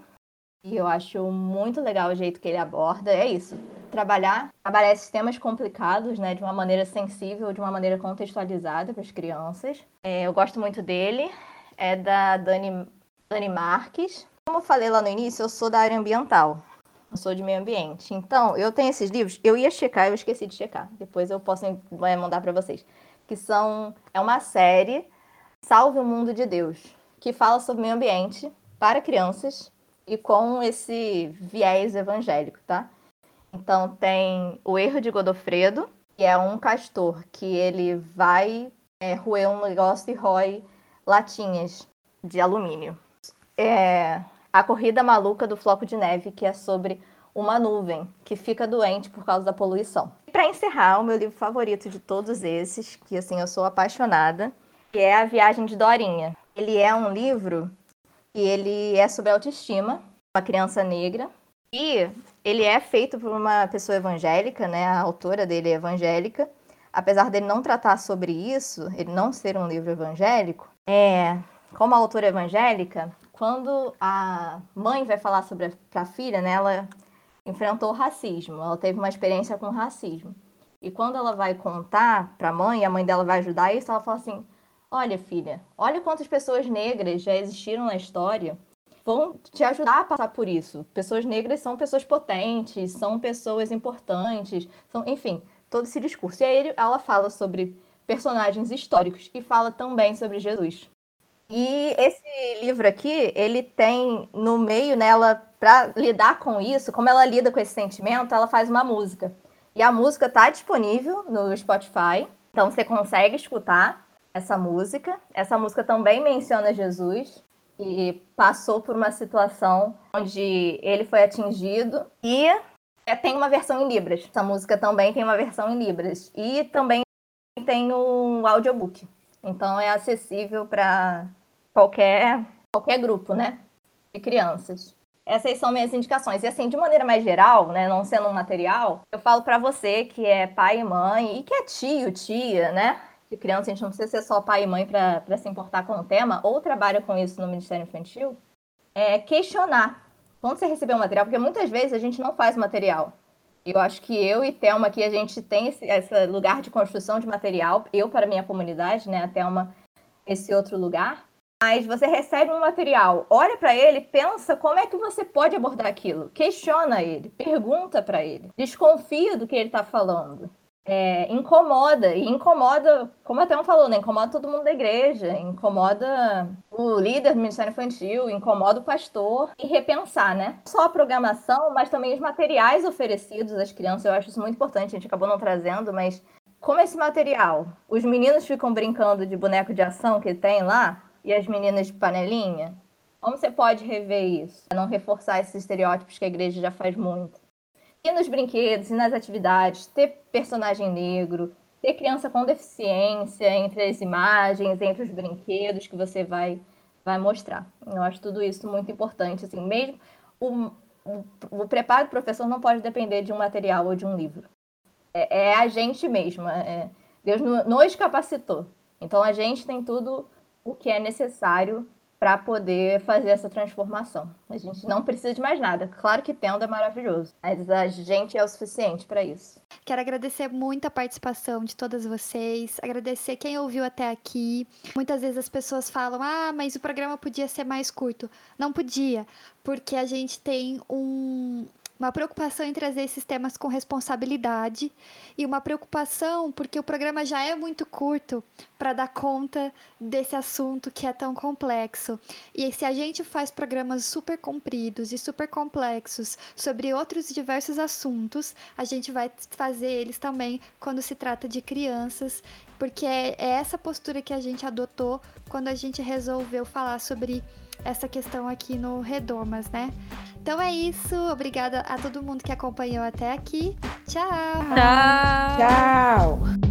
e eu acho muito legal o jeito que ele aborda. É isso. Trabalhar, trabalhar esses temas complicados, né, de uma maneira sensível, de uma maneira contextualizada para as crianças. É, eu gosto muito dele. É da Dani, Dani Marques. Como eu falei lá no início, eu sou da área ambiental eu sou de meio ambiente. Então, eu tenho esses livros, eu ia checar, eu esqueci de checar. Depois eu posso é, mandar para vocês. Que são. É uma série, Salve o Mundo de Deus, que fala sobre meio ambiente para crianças e com esse viés evangélico, tá? Então tem o erro de Godofredo, que é um castor que ele vai é, roer um negócio e rói latinhas de alumínio. É a corrida maluca do floco de neve, que é sobre uma nuvem que fica doente por causa da poluição. Para encerrar, o meu livro favorito de todos esses, que assim eu sou apaixonada, que é A Viagem de Dorinha. Ele é um livro que ele é sobre autoestima, uma criança negra, e ele é feito por uma pessoa evangélica, né? A autora dele é evangélica. Apesar dele não tratar sobre isso, ele não ser um livro evangélico, é, como a autora evangélica, quando a mãe vai falar sobre a, a filha, né, ela enfrentou racismo, ela teve uma experiência com racismo. E quando ela vai contar para a mãe, a mãe dela vai ajudar isso, ela fala assim: Olha, filha, olha quantas pessoas negras já existiram na história vão te ajudar a passar por isso. Pessoas negras são pessoas potentes, são pessoas importantes, são, enfim, todo esse discurso. E aí ela fala sobre personagens históricos e fala também sobre Jesus. E esse livro aqui, ele tem no meio nela para lidar com isso, como ela lida com esse sentimento, ela faz uma música. E a música está disponível no Spotify, então você consegue escutar essa música. Essa música também menciona Jesus e passou por uma situação onde ele foi atingido e é, tem uma versão em Libras. Essa música também tem uma versão em Libras e também tem um audiobook. Então é acessível para qualquer qualquer grupo, né, de crianças. Essas são minhas indicações. E assim, de maneira mais geral, né, não sendo um material, eu falo para você que é pai e mãe e que é tio, tia, né, de criança, a gente não precisa ser só pai e mãe para se importar com o tema, ou trabalha com isso no Ministério Infantil, é questionar. Quando você receber um material, porque muitas vezes a gente não faz material. Eu acho que eu e Thelma aqui, a gente tem esse, esse lugar de construção de material, eu para minha comunidade, né, a Thelma esse outro lugar. Mas você recebe um material, olha para ele, pensa como é que você pode abordar aquilo, questiona ele, pergunta para ele, desconfia do que ele está falando é, incomoda, e incomoda, como até um falou, né? Incomoda todo mundo da igreja, incomoda o líder do Ministério Infantil, incomoda o pastor, e repensar, né? Só a programação, mas também os materiais oferecidos às crianças, eu acho isso muito importante, a gente acabou não trazendo, mas como esse material, os meninos ficam brincando de boneco de ação que tem lá, e as meninas de panelinha, como você pode rever isso? Não reforçar esses estereótipos que a igreja já faz muito. E nos brinquedos e nas atividades, ter personagem negro, ter criança com deficiência entre as imagens, entre os brinquedos que você vai, vai mostrar. Eu acho tudo isso muito importante. Assim, mesmo o, o, o preparo do professor não pode depender de um material ou de um livro. É, é a gente mesmo. É, Deus nos capacitou. Então a gente tem tudo o que é necessário para poder fazer essa transformação. A gente não precisa de mais nada. Claro que tendo é maravilhoso, mas a gente é o suficiente para isso. Quero agradecer muito a participação de todas vocês, agradecer quem ouviu até aqui. Muitas vezes as pessoas falam: "Ah, mas o programa podia ser mais curto". Não podia, porque a gente tem um uma preocupação em trazer esses temas com responsabilidade e uma preocupação porque o programa já é muito curto para dar conta desse assunto que é tão complexo. E se a gente faz programas super compridos e super complexos sobre outros diversos assuntos, a gente vai fazer eles também quando se trata de crianças, porque é, essa postura que a gente adotou quando a gente resolveu falar sobre essa questão aqui no Redomas, né? Então é isso. Obrigada a todo mundo que acompanhou até aqui. Tchau. Tchau. Tchau.